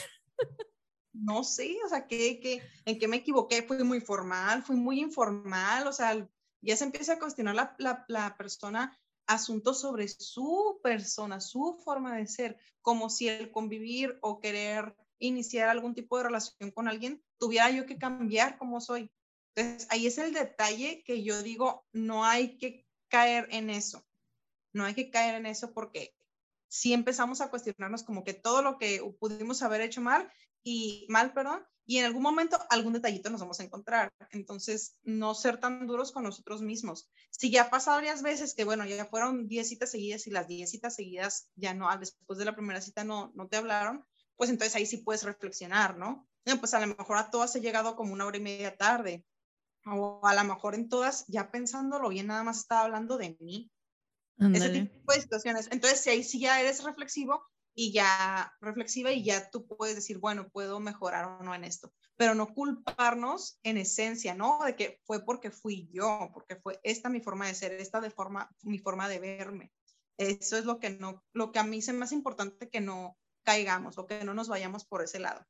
No sé, o sea, ¿qué, qué, en qué me equivoqué? Fui muy formal, fui muy informal, o sea, ya se empieza a cuestionar la, la, la persona asuntos sobre su persona, su forma de ser, como si el convivir o querer iniciar algún tipo de relación con alguien tuviera yo que cambiar como soy. Entonces, ahí es el detalle que yo digo, no hay que caer en eso. No hay que caer en eso porque si empezamos a cuestionarnos como que todo lo que pudimos haber hecho mal y mal, perdón, y en algún momento algún detallito nos vamos a encontrar. Entonces, no ser tan duros con nosotros mismos. Si ya pasado varias veces que, bueno, ya fueron 10 citas seguidas y las 10 citas seguidas ya no, después de la primera cita no, no te hablaron, pues entonces ahí sí puedes reflexionar, ¿no? Pues a lo mejor a todas he llegado como una hora y media tarde, o a lo mejor en todas, ya pensándolo bien, nada más estaba hablando de mí. Ese tipo de situaciones. Entonces, si ahí sí ya eres reflexivo, y ya reflexiva y ya tú puedes decir, bueno, puedo mejorar o no en esto, pero no culparnos en esencia, ¿no? De que fue porque fui yo, porque fue esta mi forma de ser, esta de forma, mi forma de verme. Eso es lo que no, lo que a mí es más importante que no caigamos o que no nos vayamos por ese lado.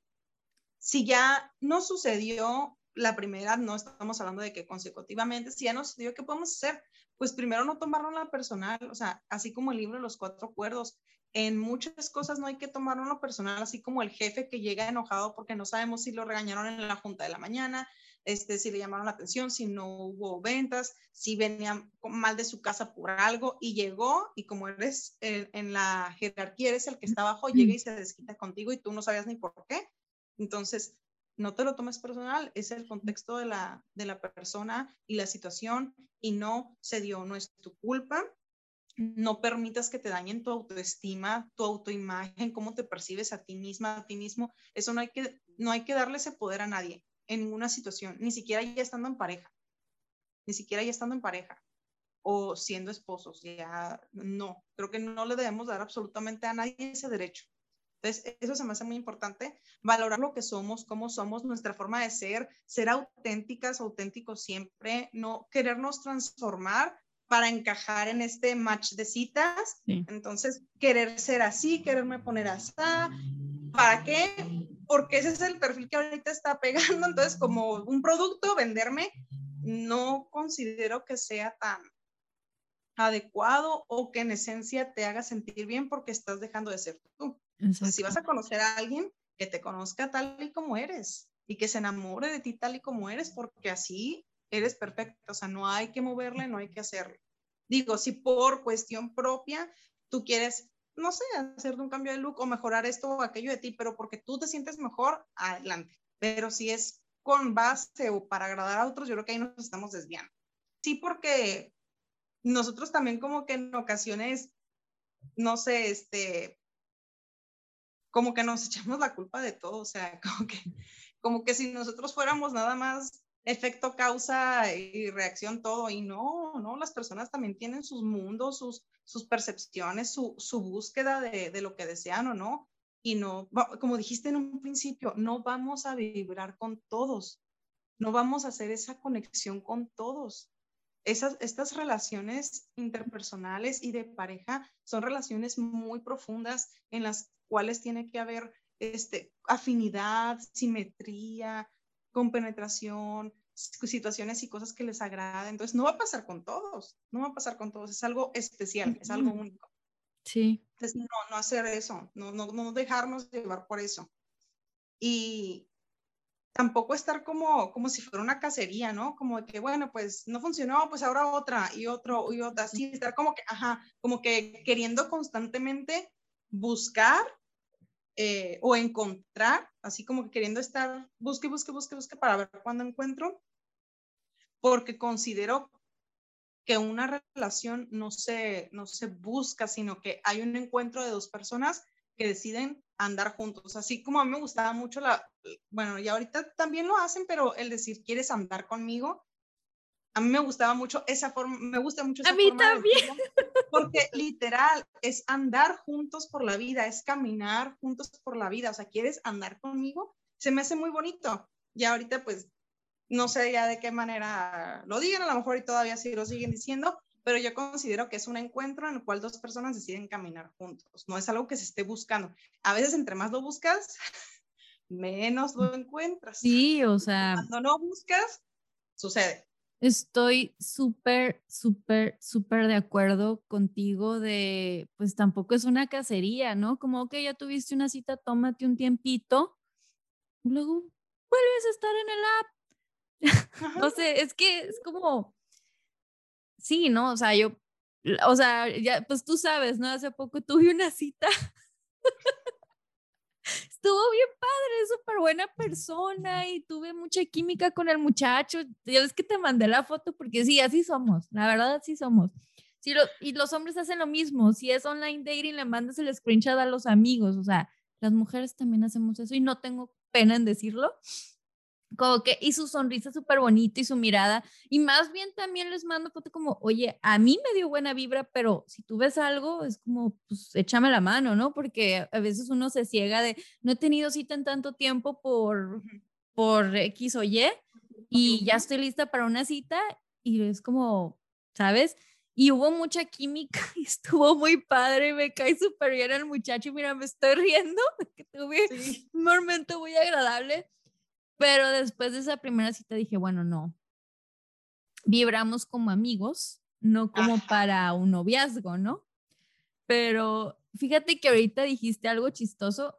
Si ya no sucedió la primera, no estamos hablando de que consecutivamente, si ya no sucedió, ¿qué podemos hacer? Pues primero no tomarlo la personal, o sea, así como el libro los cuatro acuerdos, en muchas cosas no hay que tomarlo lo personal, así como el jefe que llega enojado porque no sabemos si lo regañaron en la junta de la mañana, este, si le llamaron la atención, si no hubo ventas, si venía mal de su casa por algo y llegó y como eres eh, en la jerarquía, eres el que está abajo, llega y se desquita contigo y tú no sabías ni por qué. Entonces, no te lo tomes personal, es el contexto de la, de la persona y la situación y no se dio, no es tu culpa no permitas que te dañen tu autoestima, tu autoimagen, cómo te percibes a ti misma, a ti mismo. Eso no hay que, no hay que darle ese poder a nadie en ninguna situación, ni siquiera ya estando en pareja, ni siquiera ya estando en pareja o siendo esposos, ya no, creo que no le debemos dar absolutamente a nadie ese derecho. Entonces, eso se me hace muy importante, valorar lo que somos, cómo somos, nuestra forma de ser, ser auténticas, auténticos siempre, no querernos transformar para encajar en este match de citas. Entonces, querer ser así, quererme poner así, ¿para qué? Porque ese es el perfil que ahorita está pegando. Entonces, como un producto, venderme, no considero que sea tan adecuado o que en esencia te haga sentir bien porque estás dejando de ser tú. Si vas a conocer a alguien, que te conozca tal y como eres y que se enamore de ti tal y como eres, porque así eres perfecto, o sea, no hay que moverle, no hay que hacerle. Digo, si por cuestión propia tú quieres, no sé, hacerte un cambio de look o mejorar esto o aquello de ti, pero porque tú te sientes mejor, adelante. Pero si es con base o para agradar a otros, yo creo que ahí nos estamos desviando. Sí, porque nosotros también como que en ocasiones, no sé, este, como que nos echamos la culpa de todo, o sea, como que, como que si nosotros fuéramos nada más efecto, causa y reacción, todo. Y no, no, las personas también tienen sus mundos, sus, sus percepciones, su, su búsqueda de, de, lo que desean o no. Y no, como dijiste en un principio, no vamos a vibrar con todos, no vamos a hacer esa conexión con todos. Esas, estas relaciones interpersonales y de pareja son relaciones muy profundas en las cuales tiene que haber este, afinidad, simetría, con penetración, situaciones y cosas que les agraden. Entonces, no va a pasar con todos, no va a pasar con todos, es algo especial, es algo único. Sí. Entonces, no, no hacer eso, no, no, no dejarnos llevar por eso. Y tampoco estar como, como si fuera una cacería, ¿no? Como que, bueno, pues no funcionó, pues ahora otra y otro y otra, así, estar como que, ajá, como que queriendo constantemente buscar eh, o encontrar, así como que queriendo estar, busque, busque, busque, busque para ver cuándo encuentro, porque considero que una relación no se, no se busca, sino que hay un encuentro de dos personas que deciden andar juntos. Así como a mí me gustaba mucho la, bueno, y ahorita también lo hacen, pero el decir, ¿quieres andar conmigo? a mí me gustaba mucho esa forma, me gusta mucho esa a mí también. porque literal es andar juntos por la vida, es caminar juntos por la vida, o sea, ¿quieres andar conmigo? Se me hace muy bonito. Y ahorita pues no sé ya de qué manera lo digan, a lo mejor y todavía sí lo siguen diciendo, pero yo considero que es un encuentro en el cual dos personas deciden caminar juntos, no es algo que se esté buscando. A veces entre más lo buscas, menos lo encuentras. Sí, o sea. Cuando no buscas, sucede. Estoy súper, súper, súper de acuerdo contigo de, pues tampoco es una cacería, ¿no? Como que ya tuviste una cita, tómate un tiempito, luego vuelves a estar en el app. no sé, es que es como, sí, ¿no? O sea, yo, o sea, ya, pues tú sabes, ¿no? Hace poco tuve una cita. Estuvo bien padre, súper buena persona y tuve mucha química con el muchacho. Ya ves que te mandé la foto porque sí, así somos, la verdad, así somos. Sí, y los hombres hacen lo mismo. Si es online dating, le mandas el screenshot a los amigos. O sea, las mujeres también hacemos eso y no tengo pena en decirlo como que, y su sonrisa súper bonita y su mirada, y más bien también les mando foto como, oye, a mí me dio buena vibra, pero si tú ves algo, es como, pues échame la mano, ¿no? Porque a veces uno se ciega de, no he tenido cita en tanto tiempo por, por X o Y, y ya estoy lista para una cita, y es como, ¿sabes? Y hubo mucha química y estuvo muy padre, me cae súper bien el muchacho, y mira, me estoy riendo, que tuve un momento pero después de esa primera cita dije, bueno, no. Vibramos como amigos, no como para un noviazgo, ¿no? Pero fíjate que ahorita dijiste algo chistoso.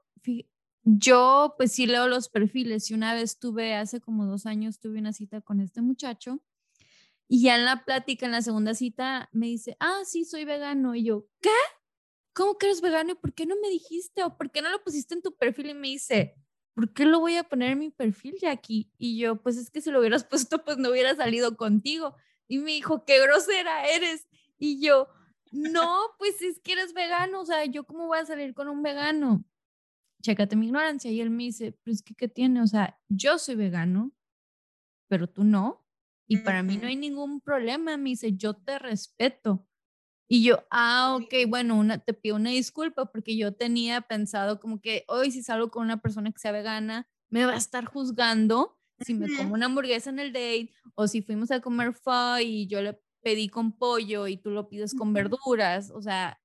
Yo pues sí leo los perfiles y una vez tuve, hace como dos años, tuve una cita con este muchacho y ya en la plática, en la segunda cita, me dice, ah, sí, soy vegano. Y yo, ¿qué? ¿Cómo que eres vegano? ¿Y por qué no me dijiste? ¿O por qué no lo pusiste en tu perfil? Y me dice, ¿por qué lo voy a poner en mi perfil, Jackie? Y yo, pues es que si lo hubieras puesto, pues no hubiera salido contigo. Y me dijo, qué grosera eres. Y yo, no, pues es que eres vegano, o sea, ¿yo cómo voy a salir con un vegano? Chécate mi ignorancia. Y él me dice, pues que, ¿qué tiene? O sea, yo soy vegano, pero tú no. Y para mí no hay ningún problema. Me dice, yo te respeto. Y yo, ah, ok, bueno, una, te pido una disculpa porque yo tenía pensado como que hoy si salgo con una persona que sea vegana, me va a estar juzgando si me como una hamburguesa en el date o si fuimos a comer pho y yo le pedí con pollo y tú lo pides con verduras, o sea,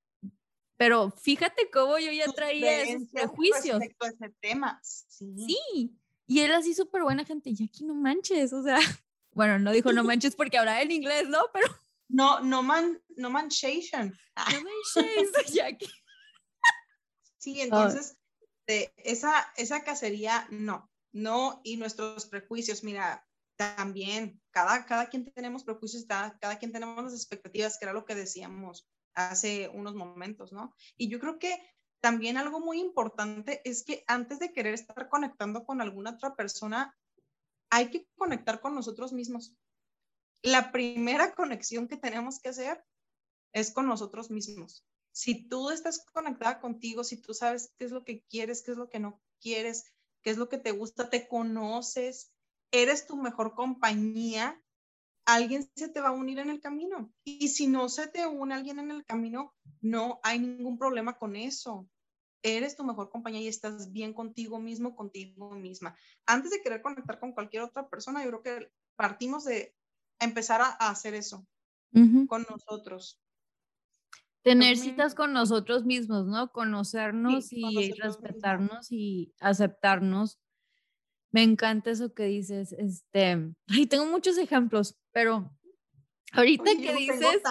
pero fíjate cómo yo ya traía esos prejuicios. Respecto a ese tema, sí. Sí, y él así súper buena gente, y aquí no manches, o sea, bueno, no dijo no manches porque hablaba en inglés, ¿no? Pero no, no man, no manchation. No manchation, Sí, entonces, de esa, esa cacería, no, no, y nuestros prejuicios, mira, también, cada, cada quien tenemos prejuicios, cada, cada quien tenemos las expectativas, que era lo que decíamos hace unos momentos, ¿no? Y yo creo que también algo muy importante es que antes de querer estar conectando con alguna otra persona, hay que conectar con nosotros mismos la primera conexión que tenemos que hacer es con nosotros mismos. Si tú estás conectada contigo, si tú sabes qué es lo que quieres, qué es lo que no quieres, qué es lo que te gusta, te conoces, eres tu mejor compañía, alguien se te va a unir en el camino. Y si no se te une alguien en el camino, no hay ningún problema con eso. Eres tu mejor compañía y estás bien contigo mismo, contigo misma. Antes de querer conectar con cualquier otra persona, yo creo que partimos de empezar a, hacer eso con nosotros. Tener citas con nosotros mismos, ¿no? Conocernos y respetarnos y aceptarnos. Me encanta eso que dices. Este, ay, tengo muchos ejemplos, pero ahorita que dices.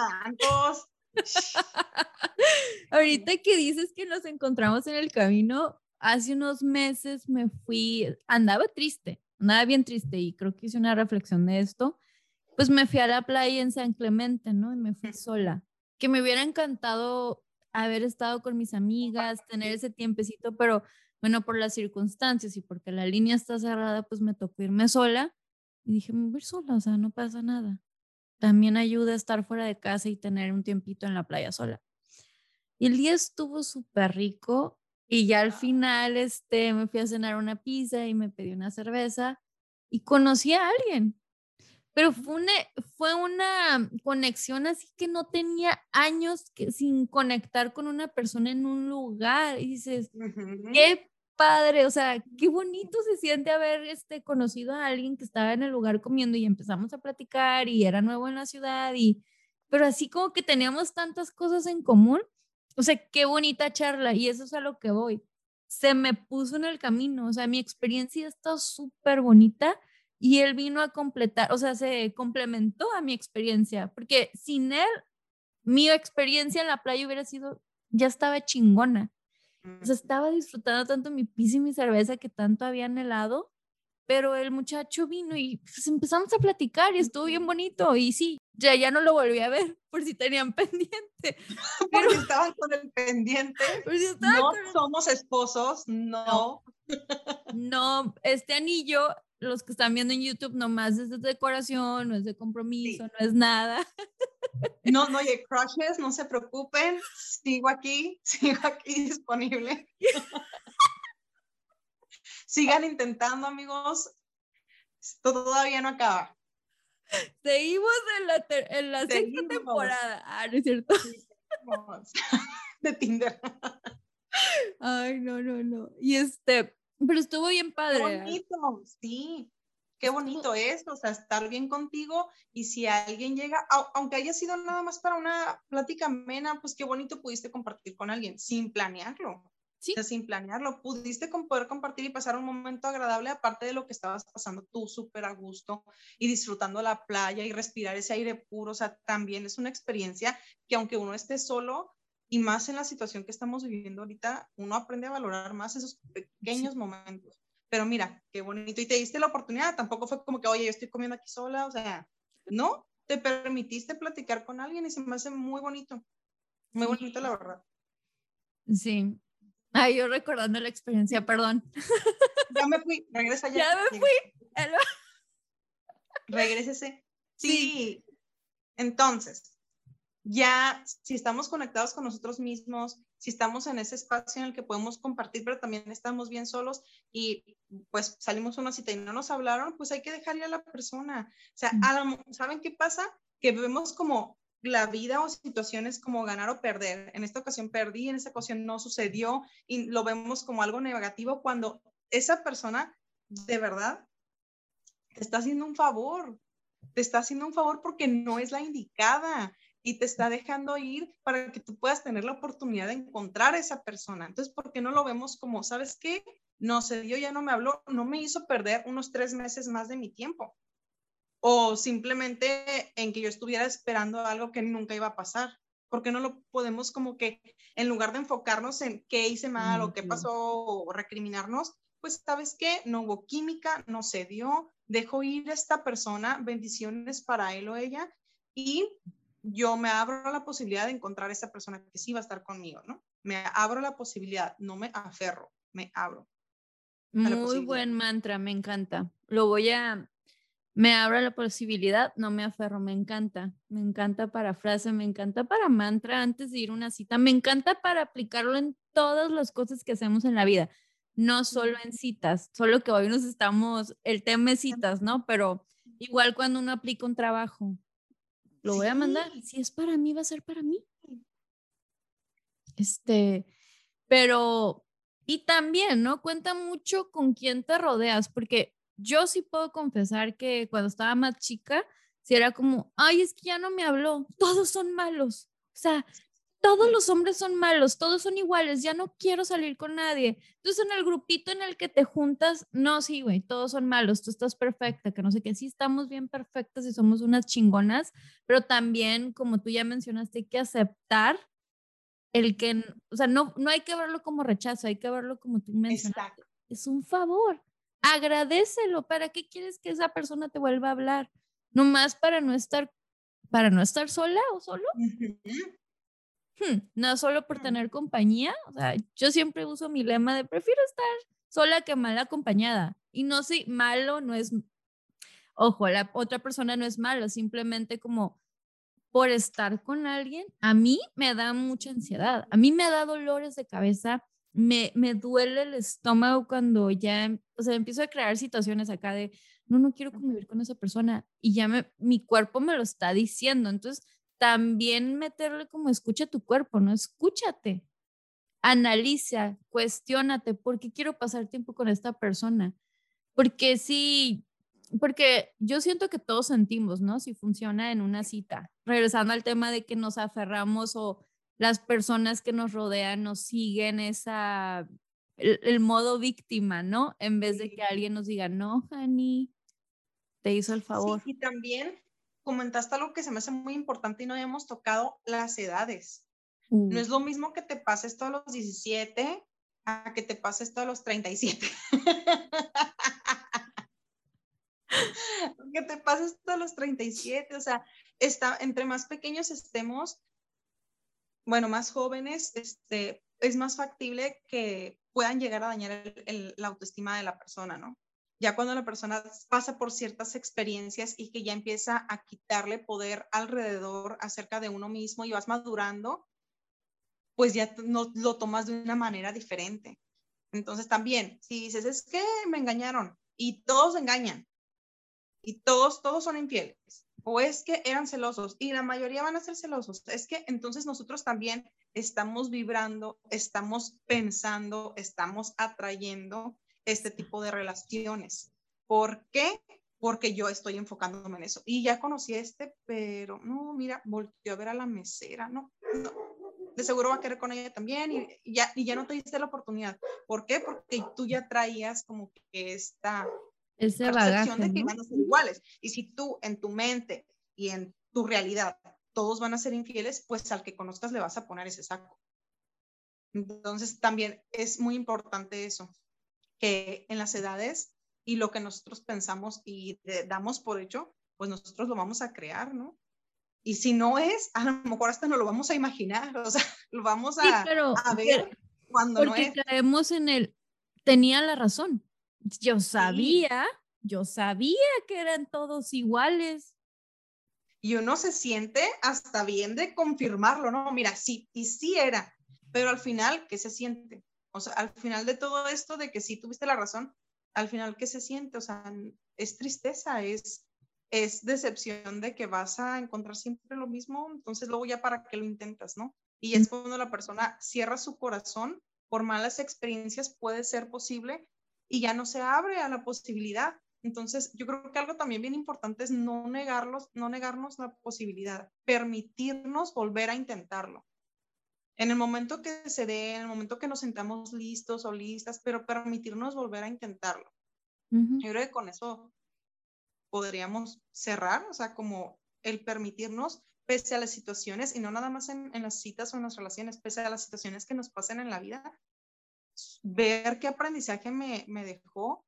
ahorita que dices que nos encontramos en el camino, hace unos meses me fui, andaba triste, andaba bien triste y creo que hice una reflexión de esto pues me fui a la playa en San Clemente, ¿no? Y me fui sola. Que me hubiera encantado haber estado con mis amigas, tener ese tiempecito, pero bueno, por las circunstancias y porque la línea está cerrada, pues me tocó irme sola. Y dije, me voy a ir sola, o sea, no pasa nada. También ayuda a estar fuera de casa y tener un tiempito en la playa sola. Y el día estuvo súper rico y ya al final este, me fui a cenar una pizza y me pedí una cerveza y conocí a alguien pero fue una, fue una conexión así que no tenía años que, sin conectar con una persona en un lugar. Y dices, qué padre, o sea, qué bonito se siente haber este, conocido a alguien que estaba en el lugar comiendo y empezamos a platicar y era nuevo en la ciudad y pero así como que teníamos tantas cosas en común. O sea, qué bonita charla y eso es a lo que voy. Se me puso en el camino, o sea, mi experiencia está súper bonita y él vino a completar, o sea, se complementó a mi experiencia, porque sin él, mi experiencia en la playa hubiera sido, ya estaba chingona. O sea, estaba disfrutando tanto mi pis y mi cerveza que tanto había anhelado, pero el muchacho vino y pues, empezamos a platicar y estuvo bien bonito. Y sí, ya, ya no lo volví a ver por si tenían pendiente. Pero estaban con el pendiente. no somos esposos, no. No, este anillo, los que están viendo en YouTube, nomás es de decoración, no es de compromiso, no es nada. No, no, oye, crushes, no se preocupen, sigo aquí, sigo aquí disponible. Sigan intentando, amigos, todavía no acaba. Seguimos en la, en la sexta temporada. Ah, no es cierto. De Tinder. Ay, no, no, no. Y este, pero estuvo bien padre. Qué bonito, sí qué bonito es, o sea, estar bien contigo y si alguien llega, aunque haya sido nada más para una plática amena, pues qué bonito pudiste compartir con alguien sin planearlo. Sí. O sea, sin planearlo, pudiste poder compartir y pasar un momento agradable aparte de lo que estabas pasando tú súper a gusto y disfrutando la playa y respirar ese aire puro, o sea, también es una experiencia que aunque uno esté solo, y más en la situación que estamos viviendo ahorita, uno aprende a valorar más esos pequeños momentos pero mira, qué bonito. Y te diste la oportunidad, tampoco fue como que, oye, yo estoy comiendo aquí sola, o sea, no, te permitiste platicar con alguien y se me hace muy bonito, muy bonito, la verdad. Sí. Ay, yo recordando la experiencia, perdón. Ya me fui, regresa ya. Ya me fui. Regrésese. Sí. Entonces, ya si estamos conectados con nosotros mismos, si estamos en ese espacio en el que podemos compartir, pero también estamos bien solos y pues salimos una cita y no nos hablaron, pues hay que dejarle a la persona. O sea, ¿saben qué pasa? Que vemos como la vida o situaciones como ganar o perder. En esta ocasión perdí, en esta ocasión no sucedió y lo vemos como algo negativo cuando esa persona de verdad te está haciendo un favor, te está haciendo un favor porque no es la indicada y te está dejando ir para que tú puedas tener la oportunidad de encontrar a esa persona. Entonces, ¿por qué no lo vemos como, sabes qué? No se dio, ya no me habló, no me hizo perder unos tres meses más de mi tiempo. O simplemente en que yo estuviera esperando algo que nunca iba a pasar. ¿Por qué no lo podemos como que, en lugar de enfocarnos en qué hice mal o qué pasó o recriminarnos, pues sabes qué, no hubo química, no se dio, dejó ir a esta persona, bendiciones para él o ella y yo me abro la posibilidad de encontrar a esa persona que sí va a estar conmigo, ¿no? Me abro la posibilidad, no me aferro, me abro. Muy buen mantra, me encanta. Lo voy a, me abro la posibilidad, no me aferro, me encanta. Me encanta para frase, me encanta para mantra antes de ir a una cita, me encanta para aplicarlo en todas las cosas que hacemos en la vida, no solo en citas, solo que hoy nos estamos, el tema es citas, ¿no? Pero igual cuando uno aplica un trabajo, lo voy a mandar. Si es para mí, va a ser para mí. Este, pero, y también, ¿no? Cuenta mucho con quién te rodeas, porque yo sí puedo confesar que cuando estaba más chica, si era como, ay, es que ya no me habló, todos son malos. O sea, todos los hombres son malos, todos son iguales, ya no quiero salir con nadie. Entonces, en el grupito en el que te juntas, no, sí, güey, todos son malos, tú estás perfecta, que no sé qué, sí estamos bien perfectas y somos unas chingonas, pero también, como tú ya mencionaste, hay que aceptar el que, o sea, no, no hay que verlo como rechazo, hay que verlo como tú mencionaste. Es un favor, agradecelo, ¿para qué quieres que esa persona te vuelva a hablar? Nomás para no estar, para no estar sola o solo. Hmm, no solo por tener compañía, o sea, yo siempre uso mi lema de prefiero estar sola que mal acompañada. Y no sé, malo no es, ojo, la otra persona no es malo, simplemente como por estar con alguien, a mí me da mucha ansiedad, a mí me da dolores de cabeza, me, me duele el estómago cuando ya, o sea, empiezo a crear situaciones acá de, no, no quiero convivir con esa persona y ya me, mi cuerpo me lo está diciendo, entonces también meterle como escucha tu cuerpo, ¿no? Escúchate, analiza, cuestiónate, ¿por qué quiero pasar tiempo con esta persona? Porque si porque yo siento que todos sentimos, ¿no? Si funciona en una cita. Regresando al tema de que nos aferramos o las personas que nos rodean nos siguen esa, el, modo víctima, ¿no? En vez de que alguien nos diga, no, Honey, te hizo el favor. y también comentaste algo que se me hace muy importante y no habíamos tocado las edades. No es lo mismo que te pases todos los 17 a que te pases todos los 37. que te pases todos los 37, o sea, está, entre más pequeños estemos, bueno, más jóvenes, este, es más factible que puedan llegar a dañar la autoestima de la persona, ¿no? Ya cuando la persona pasa por ciertas experiencias y que ya empieza a quitarle poder alrededor acerca de uno mismo y vas madurando, pues ya no lo tomas de una manera diferente. Entonces también, si dices, es que me engañaron y todos engañan y todos, todos son infieles, o es que eran celosos y la mayoría van a ser celosos, es que entonces nosotros también estamos vibrando, estamos pensando, estamos atrayendo este tipo de relaciones. ¿Por qué? Porque yo estoy enfocándome en eso. Y ya conocí a este, pero no, mira, volteó a ver a la mesera, no, no de seguro va a querer con ella también y, ya, y ya no te diste la oportunidad. ¿Por qué? Porque tú ya traías como que esta Ese percepción de que iban a ser iguales. Y si tú en tu mente y en tu realidad todos van a ser infieles, pues al que conozcas le vas a poner ese saco. Entonces también es muy importante eso, que en las edades y lo que nosotros pensamos y damos por hecho, pues nosotros lo vamos a crear, ¿no? Y si no es, a lo mejor hasta no lo vamos a imaginar, o sea, lo vamos a, a ver cuando no es. Porque caemos en el, tenía la razón. Yo sabía, yo sabía que eran todos iguales. Y uno se siente hasta bien de confirmarlo, ¿no? Mira, sí, y sí era, pero al final, ¿qué se siente? O sea, al final de todo esto de que sí tuviste la razón, al final, ¿qué se siente? O sea, es tristeza, es, es decepción de que vas a encontrar siempre lo mismo, entonces luego ya para qué lo intentas, ¿no? Y es cuando la persona cierra su corazón por malas experiencias, puede ser posible y ya no se abre a la posibilidad. Entonces, yo creo que algo también bien importante es no negarlos, no negarnos la posibilidad, permitirnos volver a intentarlo. En el momento que se dé, en el momento que nos sentamos listos o listas, pero permitirnos volver a intentarlo. Yo creo que con eso podríamos cerrar, o sea, como el permitirnos, pese a las situaciones, y no nada más en, las citas o en las relaciones, pese a las situaciones que nos pasen en la vida, ver qué aprendizaje me, me dejó,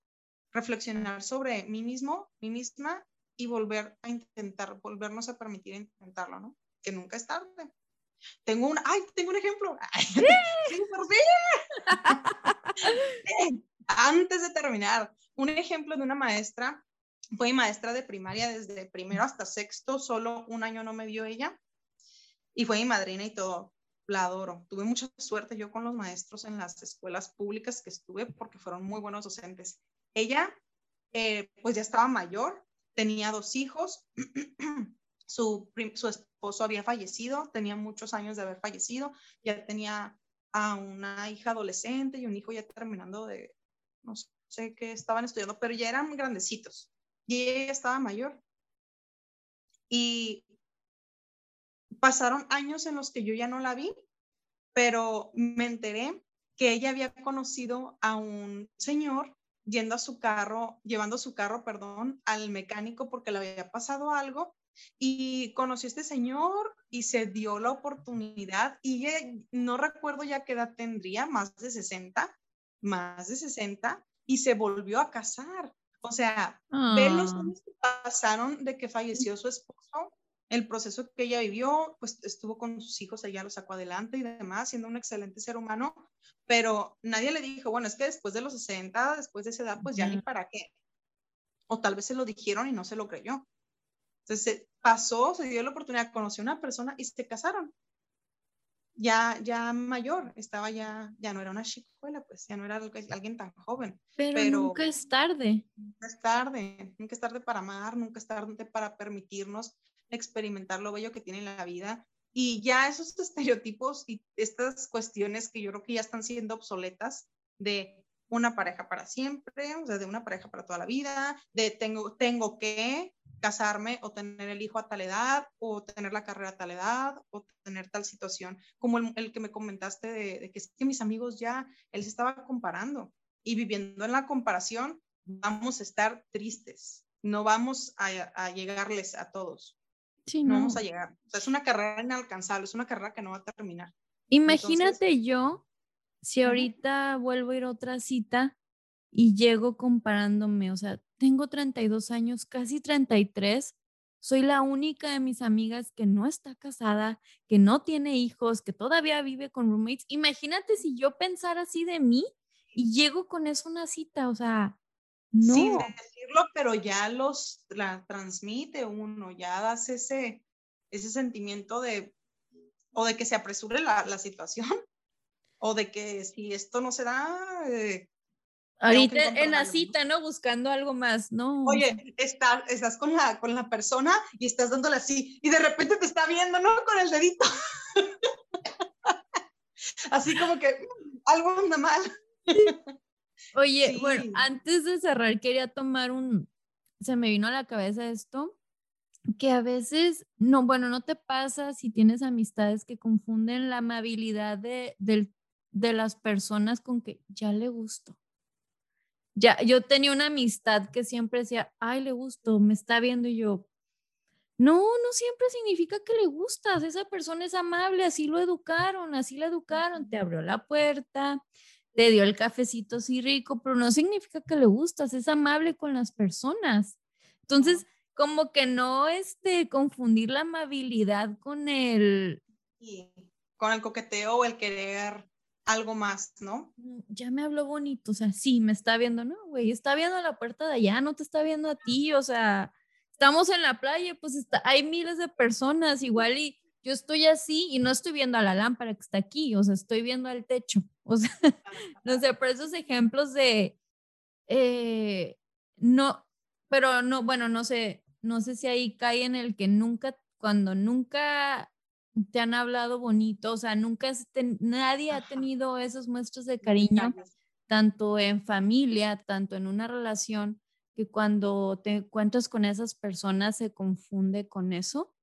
reflexionar sobre mí mismo, mí misma, y volver a intentar, volvernos a permitir intentarlo, ¿no? Que nunca es tarde. Tengo un, ay, tengo un ejemplo. ¡Sí! por fin! Antes de terminar, un ejemplo de una maestra fue maestra de primaria desde primero hasta sexto, solo un año no me vio ella. Y fue mi madrina y todo. La adoro. Tuve mucha suerte yo con los maestros en las escuelas públicas que estuve porque fueron muy buenos docentes. Ella, eh, pues ya estaba mayor, tenía dos hijos. su, su esposo había fallecido, tenía muchos años de haber fallecido. Ya tenía a una hija adolescente y un hijo ya terminando de, no sé qué estaban estudiando, pero ya eran grandecitos y ella estaba mayor. Y pasaron años en los que yo ya no la vi, pero me enteré que ella había conocido a un señor yendo a su carro, llevando su carro, perdón, al mecánico porque le había pasado algo y conoció a este señor y se dio la oportunidad y no recuerdo ya qué edad tendría, más de 60, más de 60 y se volvió a casar. O sea, ver los ah. años que pasaron de que falleció su esposo, el proceso que ella vivió, pues estuvo con sus hijos, ella lo sacó adelante y demás, siendo un excelente ser humano, pero nadie le dijo, bueno, es que después de los 60, después de esa edad, pues ya ni para qué. O tal vez se lo dijeron y no se lo creyó. Entonces pasó, se dio la oportunidad, conoció a una persona y se casaron ya, ya mayor, estaba ya, ya no era una chicuela, pues ya no era alguien tan joven. Pero, nunca es tarde. Nunca es tarde, nunca es tarde para amar, nunca es tarde para permitirnos experimentar lo bello que tiene la vida. Y ya esos estereotipos y estas cuestiones que yo creo que ya están siendo obsoletas de una pareja para siempre, o sea, de una pareja para toda la vida, de tengo, tengo que casarme o tener el hijo a tal edad o tener la carrera a tal edad o tener tal situación, como el, que me comentaste de, de, que es que mis amigos ya, él se estaba comparando y viviendo en la comparación, vamos a estar tristes, no vamos a, a llegarles a todos. Sí, no. vamos a llegar. O sea, es una carrera inalcanzable, es una carrera que no va a terminar. Imagínate yo, si ahorita vuelvo a ir a otra cita y llego comparándome, o sea, tengo 32 años, casi 33, soy la única de mis amigas que no está casada, que no tiene hijos, que todavía vive con roommates. Imagínate si yo pensara así de mí y llego con eso a una cita, o sea, no. Sí, decirlo, pero ya los la transmite uno, ya das ese, ese sentimiento de, o de que se apresure la, la situación, o de que si esto no se da, eh, Ahorita en la cita, ¿no? Buscando algo más, ¿no? Oye, estás, estás con, la, con la persona y estás dándole así y de repente te está viendo, ¿no? Con el dedito. así como que algo anda mal. Oye, bueno, antes de cerrar quería tomar un, se me vino a la cabeza esto, que a veces, no, bueno, no te pasa si tienes amistades que confunden la amabilidad de, de las personas con que ya le gusto ya, yo tenía una amistad que siempre decía, ay, le gusto, me está viendo y yo, no, no siempre significa que le gustas, esa persona es amable, así lo educaron, así la educaron, te abrió la puerta, te dio el cafecito así rico, pero no significa que le gustas, es amable con las personas. Entonces, como que no este, confundir la amabilidad con el... con el coqueteo o el querer algo más, ¿no? Mm, ya me habló bonito, o sea, sí, me está viendo, no, güey, está viendo la puerta de allá, no te está viendo a ti, o sea, estamos en la playa, pues está, hay miles de personas, igual y yo estoy así y no estoy viendo a la lámpara que está aquí, o sea, estoy viendo al techo, o sea, no sé, por esos ejemplos de, eh, no, pero no, bueno, no sé, no sé si ahí cae en el que nunca, cuando nunca te han hablado bonito, o sea, nunca nadie ha tenido esos muestras de cariño, tanto en familia, tanto en una relación, que cuando te encuentras con esas personas se confunde con eso.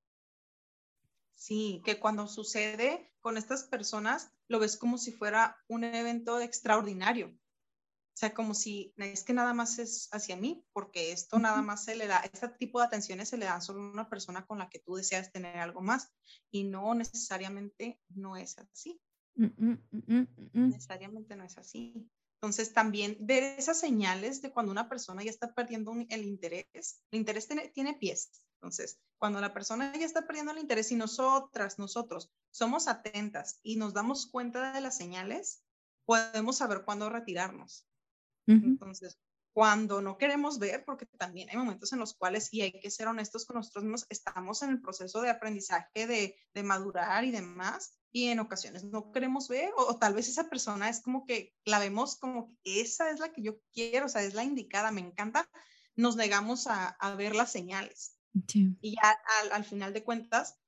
Sí, que cuando sucede con estas personas lo ves como si fuera un evento extraordinario. O sea, como si es que nada más es hacia mí, porque esto nada más se le da, este tipo de atenciones se le dan solo a una persona con la que tú deseas tener algo más y no necesariamente no es así. Mm, mm, mm, necesariamente no es así. Entonces, también ver esas señales de cuando una persona ya está perdiendo el interés. El interés tiene, tiene pies. Entonces, cuando la persona ya está perdiendo el interés y nosotras, nosotros somos atentas y nos damos cuenta de las señales, podemos saber cuándo retirarnos. Entonces, cuando no queremos ver, porque también hay momentos en los cuales, y hay que ser honestos con nosotros mismos, estamos en el proceso de aprendizaje, de, de madurar y demás, y en ocasiones no queremos ver, o, tal vez esa persona es como que la vemos como que esa es la que yo quiero, o sea, es la indicada, me encanta, nos negamos a, a ver las señales. Y ya al, al final de cuentas,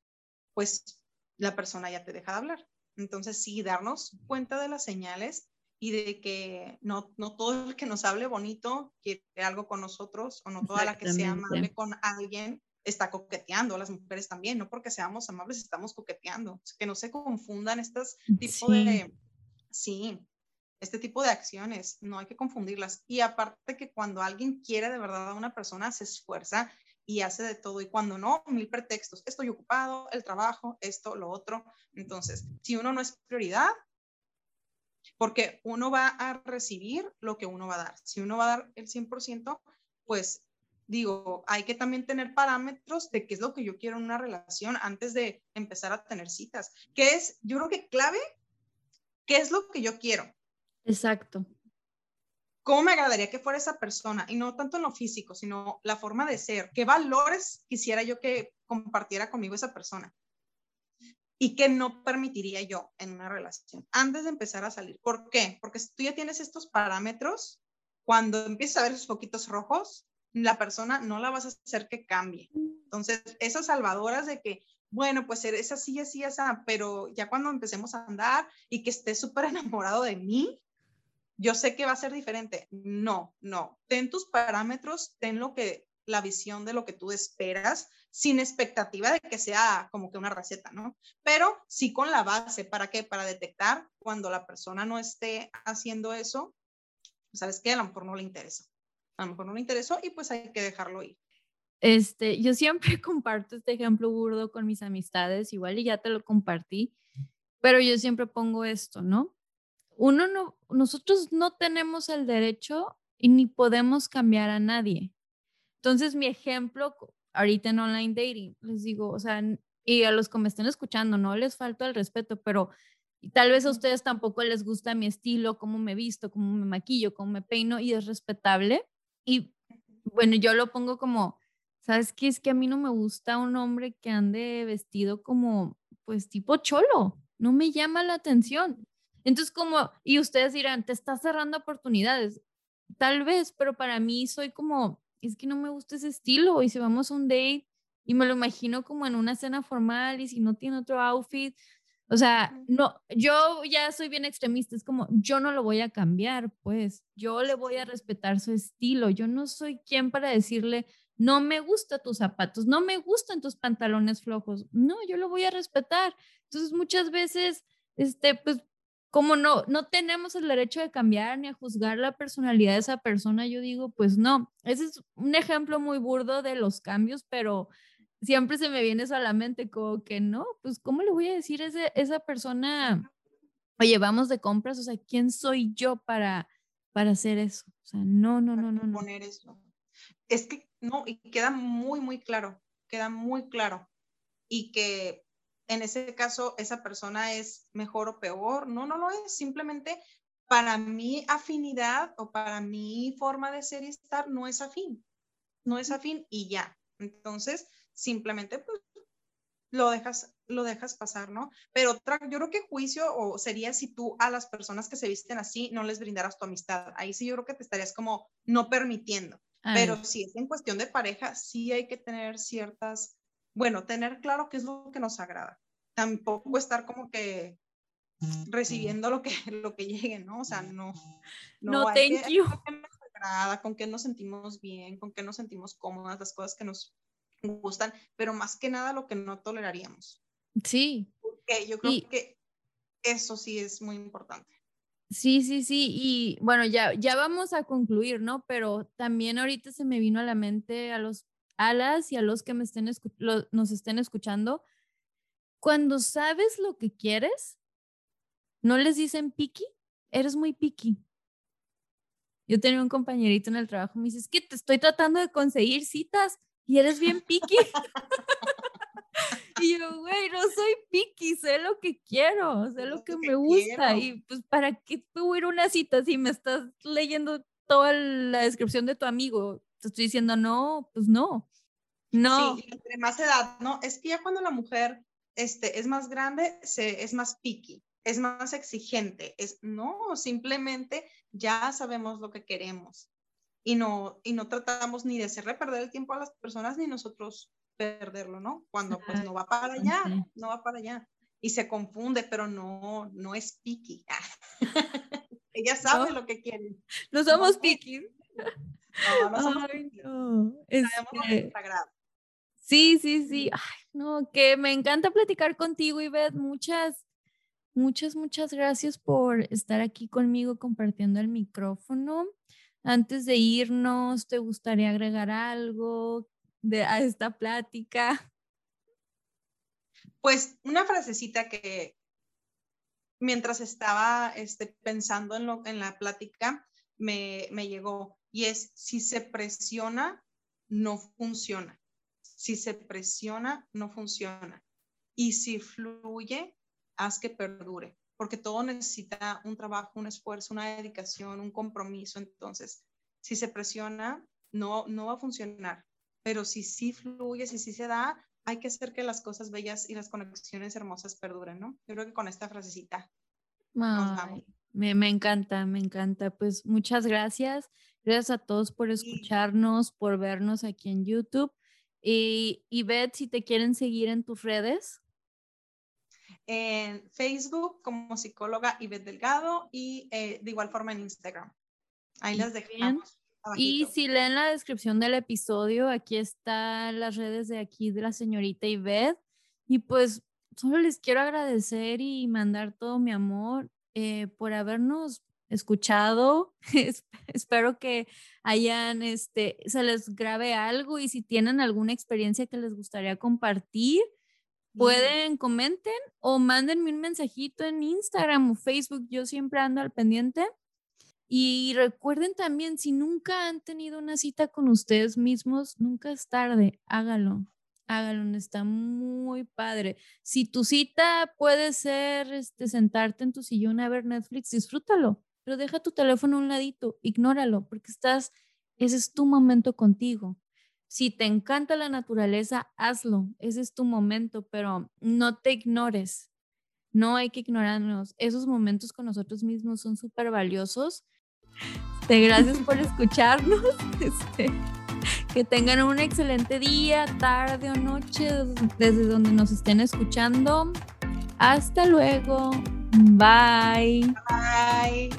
pues la persona ya te deja de hablar. Entonces, sí, darnos cuenta de las señales y de que no, no todo el que nos hable bonito quiere algo con nosotros o no toda la que sea amable con alguien está coqueteando, las mujeres también, no porque seamos amables estamos coqueteando, que no se confundan estos tipos de, sí, este tipo de acciones, no hay que confundirlas. Y aparte que cuando alguien quiere de verdad a una persona, se esfuerza y hace de todo, y cuando no, mil pretextos, estoy ocupado, el trabajo, esto, lo otro. Entonces, si uno no es prioridad, porque uno va a recibir lo que uno va a dar. Si uno va a dar el 100%, pues digo, hay que también tener parámetros de qué es lo que yo quiero en una relación antes de empezar a tener citas. ¿Qué es, yo creo que clave, qué es lo que yo quiero? Exacto. ¿Cómo me agradaría que fuera esa persona? Y no tanto en lo físico, sino la forma de ser. ¿Qué valores quisiera yo que compartiera conmigo esa persona? Y que no permitiría yo en una relación antes de empezar a salir. ¿Por qué? Porque si tú ya tienes estos parámetros, cuando empiezas a ver esos poquitos rojos, la persona no la vas a hacer que cambie. Entonces, esas salvadoras de que, bueno, pues es así, así, así, pero ya cuando empecemos a andar y que esté súper enamorado de mí, yo sé que va a ser diferente. No, no. Ten tus parámetros, ten lo que, la visión de lo que tú esperas, sin expectativa de que sea como que una receta, ¿no? Pero sí con la base, ¿para qué? Para detectar cuando la persona no esté haciendo eso, ¿sabes qué? A lo mejor no le interesa. A lo mejor no le interesó y pues hay que dejarlo ir. Este, yo siempre comparto este ejemplo burdo con mis amistades, igual y ya te lo compartí, pero yo siempre pongo esto, ¿no? Uno no, nosotros no tenemos el derecho y ni podemos cambiar a nadie. Entonces, mi ejemplo ahorita en online dating, les digo, o sea, y a los que me estén escuchando, no les falta el respeto, pero tal vez a ustedes tampoco les gusta mi estilo, cómo me visto, cómo me maquillo, cómo me peino, y es respetable. Y bueno, yo lo pongo como, ¿sabes qué? Es que a mí no me gusta un hombre que ande vestido como, pues, tipo cholo, no me llama la atención. Entonces, como, y ustedes dirán, te estás cerrando oportunidades. Tal vez, pero para mí soy como, es que no me gusta ese estilo. Y si vamos a un date y me lo imagino como en una cena formal y si no tiene otro outfit, o sea, no, yo ya soy bien extremista, es como, yo no lo voy a cambiar, pues, yo le voy a respetar su estilo, yo no soy quien para decirle, no me gustan tus zapatos, no me gustan tus pantalones flojos, no, yo lo voy a respetar. Entonces, muchas veces, este, pues como no, no tenemos el derecho de cambiar ni a juzgar la personalidad de esa persona, yo digo, pues no, ese es un ejemplo muy burdo de los cambios, pero siempre se me viene eso a la mente, como que no, pues ¿cómo le voy a decir a ese, esa persona, oye, vamos de compras, o sea, ¿quién soy yo para, para hacer eso? O sea, no, no, no, no. no. Poner eso. Es que no, y queda muy, muy claro, queda muy claro. Y que en ese caso esa persona es mejor o peor. No, no lo es. Simplemente para mi afinidad o para mi forma de ser y estar no es afín. No es afín y ya. Entonces, simplemente pues lo dejas lo dejas pasar, ¿no? Pero otra, yo creo que juicio o sería si tú a las personas que se visten así no les brindaras tu amistad. Ahí sí yo creo que te estarías como no permitiendo. Pero si es en cuestión de pareja, sí hay que tener ciertas bueno, tener claro qué es lo que nos agrada. Tampoco estar como que recibiendo lo que, lo que llegue, ¿no? O sea, no. No, thank you. Con nos agrada, con qué nos sentimos bien, con qué nos sentimos cómodas, las cosas que nos gustan, pero más que nada lo que no toleraríamos. Sí. Porque yo creo que eso sí es muy importante. Sí, sí, sí. Y bueno, ya, ya vamos a concluir, ¿no? Pero también ahorita se me vino a la mente a los alas y a los que me estén nos estén escuchando, cuando sabes lo que quieres, no les dicen piqui, eres muy piqui. Yo tenía un compañerito en el trabajo, me dice, es que te estoy tratando de conseguir citas y eres bien piqui. y yo, güey, no soy piqui, sé lo que quiero, sé lo que, me gusta. Y pues, ¿para qué puedo ir a una cita si me estás leyendo toda la descripción de tu amigo? Te estoy diciendo, no, pues no. No. Sí, entre más edad, ¿no? Es que ya cuando la mujer este, es más grande, se, es más picky, es más exigente. Es, no, simplemente ya sabemos lo que queremos y no, y no tratamos ni de hacerle perder el tiempo a las personas ni nosotros perderlo, ¿no? Cuando pues no va para allá, no va para allá. Y se confunde, pero no, no es picky. Ella sabe lo que quiere. No somos picky. No, no somos este Sí, sí, sí. Ay, no, que me encanta platicar contigo, Ivette. Muchas, muchas, muchas gracias por estar aquí conmigo compartiendo el micrófono. Antes de irnos, ¿te gustaría agregar algo de, a esta plática? Pues una frasecita que mientras estaba este, pensando en, lo, en la plática, me, me llegó y es, si se presiona, no funciona. Si se presiona, no funciona. Y si fluye, haz que perdure, porque todo necesita un trabajo, un esfuerzo, una dedicación, un compromiso. Entonces, si se presiona, no, no va a funcionar. Pero si sí fluye, si sí se da, hay que hacer que las cosas bellas y las conexiones hermosas perduren, ¿no? Yo creo que con esta frasecita. Me, me encanta, me encanta. Pues muchas gracias. Gracias a todos por escucharnos, por vernos aquí en YouTube. Y, y Beth, si te quieren seguir en tus redes. en Facebook como psicóloga Ivette Delgado y eh, de igual forma en Instagram. Ahí las dejamos. Y si leen la descripción del episodio, aquí están las redes de aquí de la señorita Ivette. Y pues solo les quiero agradecer y mandar todo mi amor eh, por habernos escuchado. Espero que hayan, este, se les grabe algo y si tienen alguna experiencia que les gustaría compartir, pueden comenten o mándenme un mensajito en Instagram o Facebook. Yo siempre ando al pendiente. Y recuerden también, si nunca han tenido una cita con ustedes mismos, nunca es tarde, hágalo hágalo, está muy padre. Si tu cita puede ser este, sentarte en tu sillón a ver Netflix, disfrútalo, pero deja tu teléfono a un ladito, ignóralo, porque estás, ese es tu momento contigo. Si te encanta la naturaleza, hazlo, ese es tu momento, pero no te ignores. No hay que ignorarnos. Esos momentos con nosotros mismos son súper valiosos. Te gracias por escucharnos. Este, que tengan un excelente día, tarde o noche, desde donde nos estén escuchando. Hasta luego. Bye. Bye.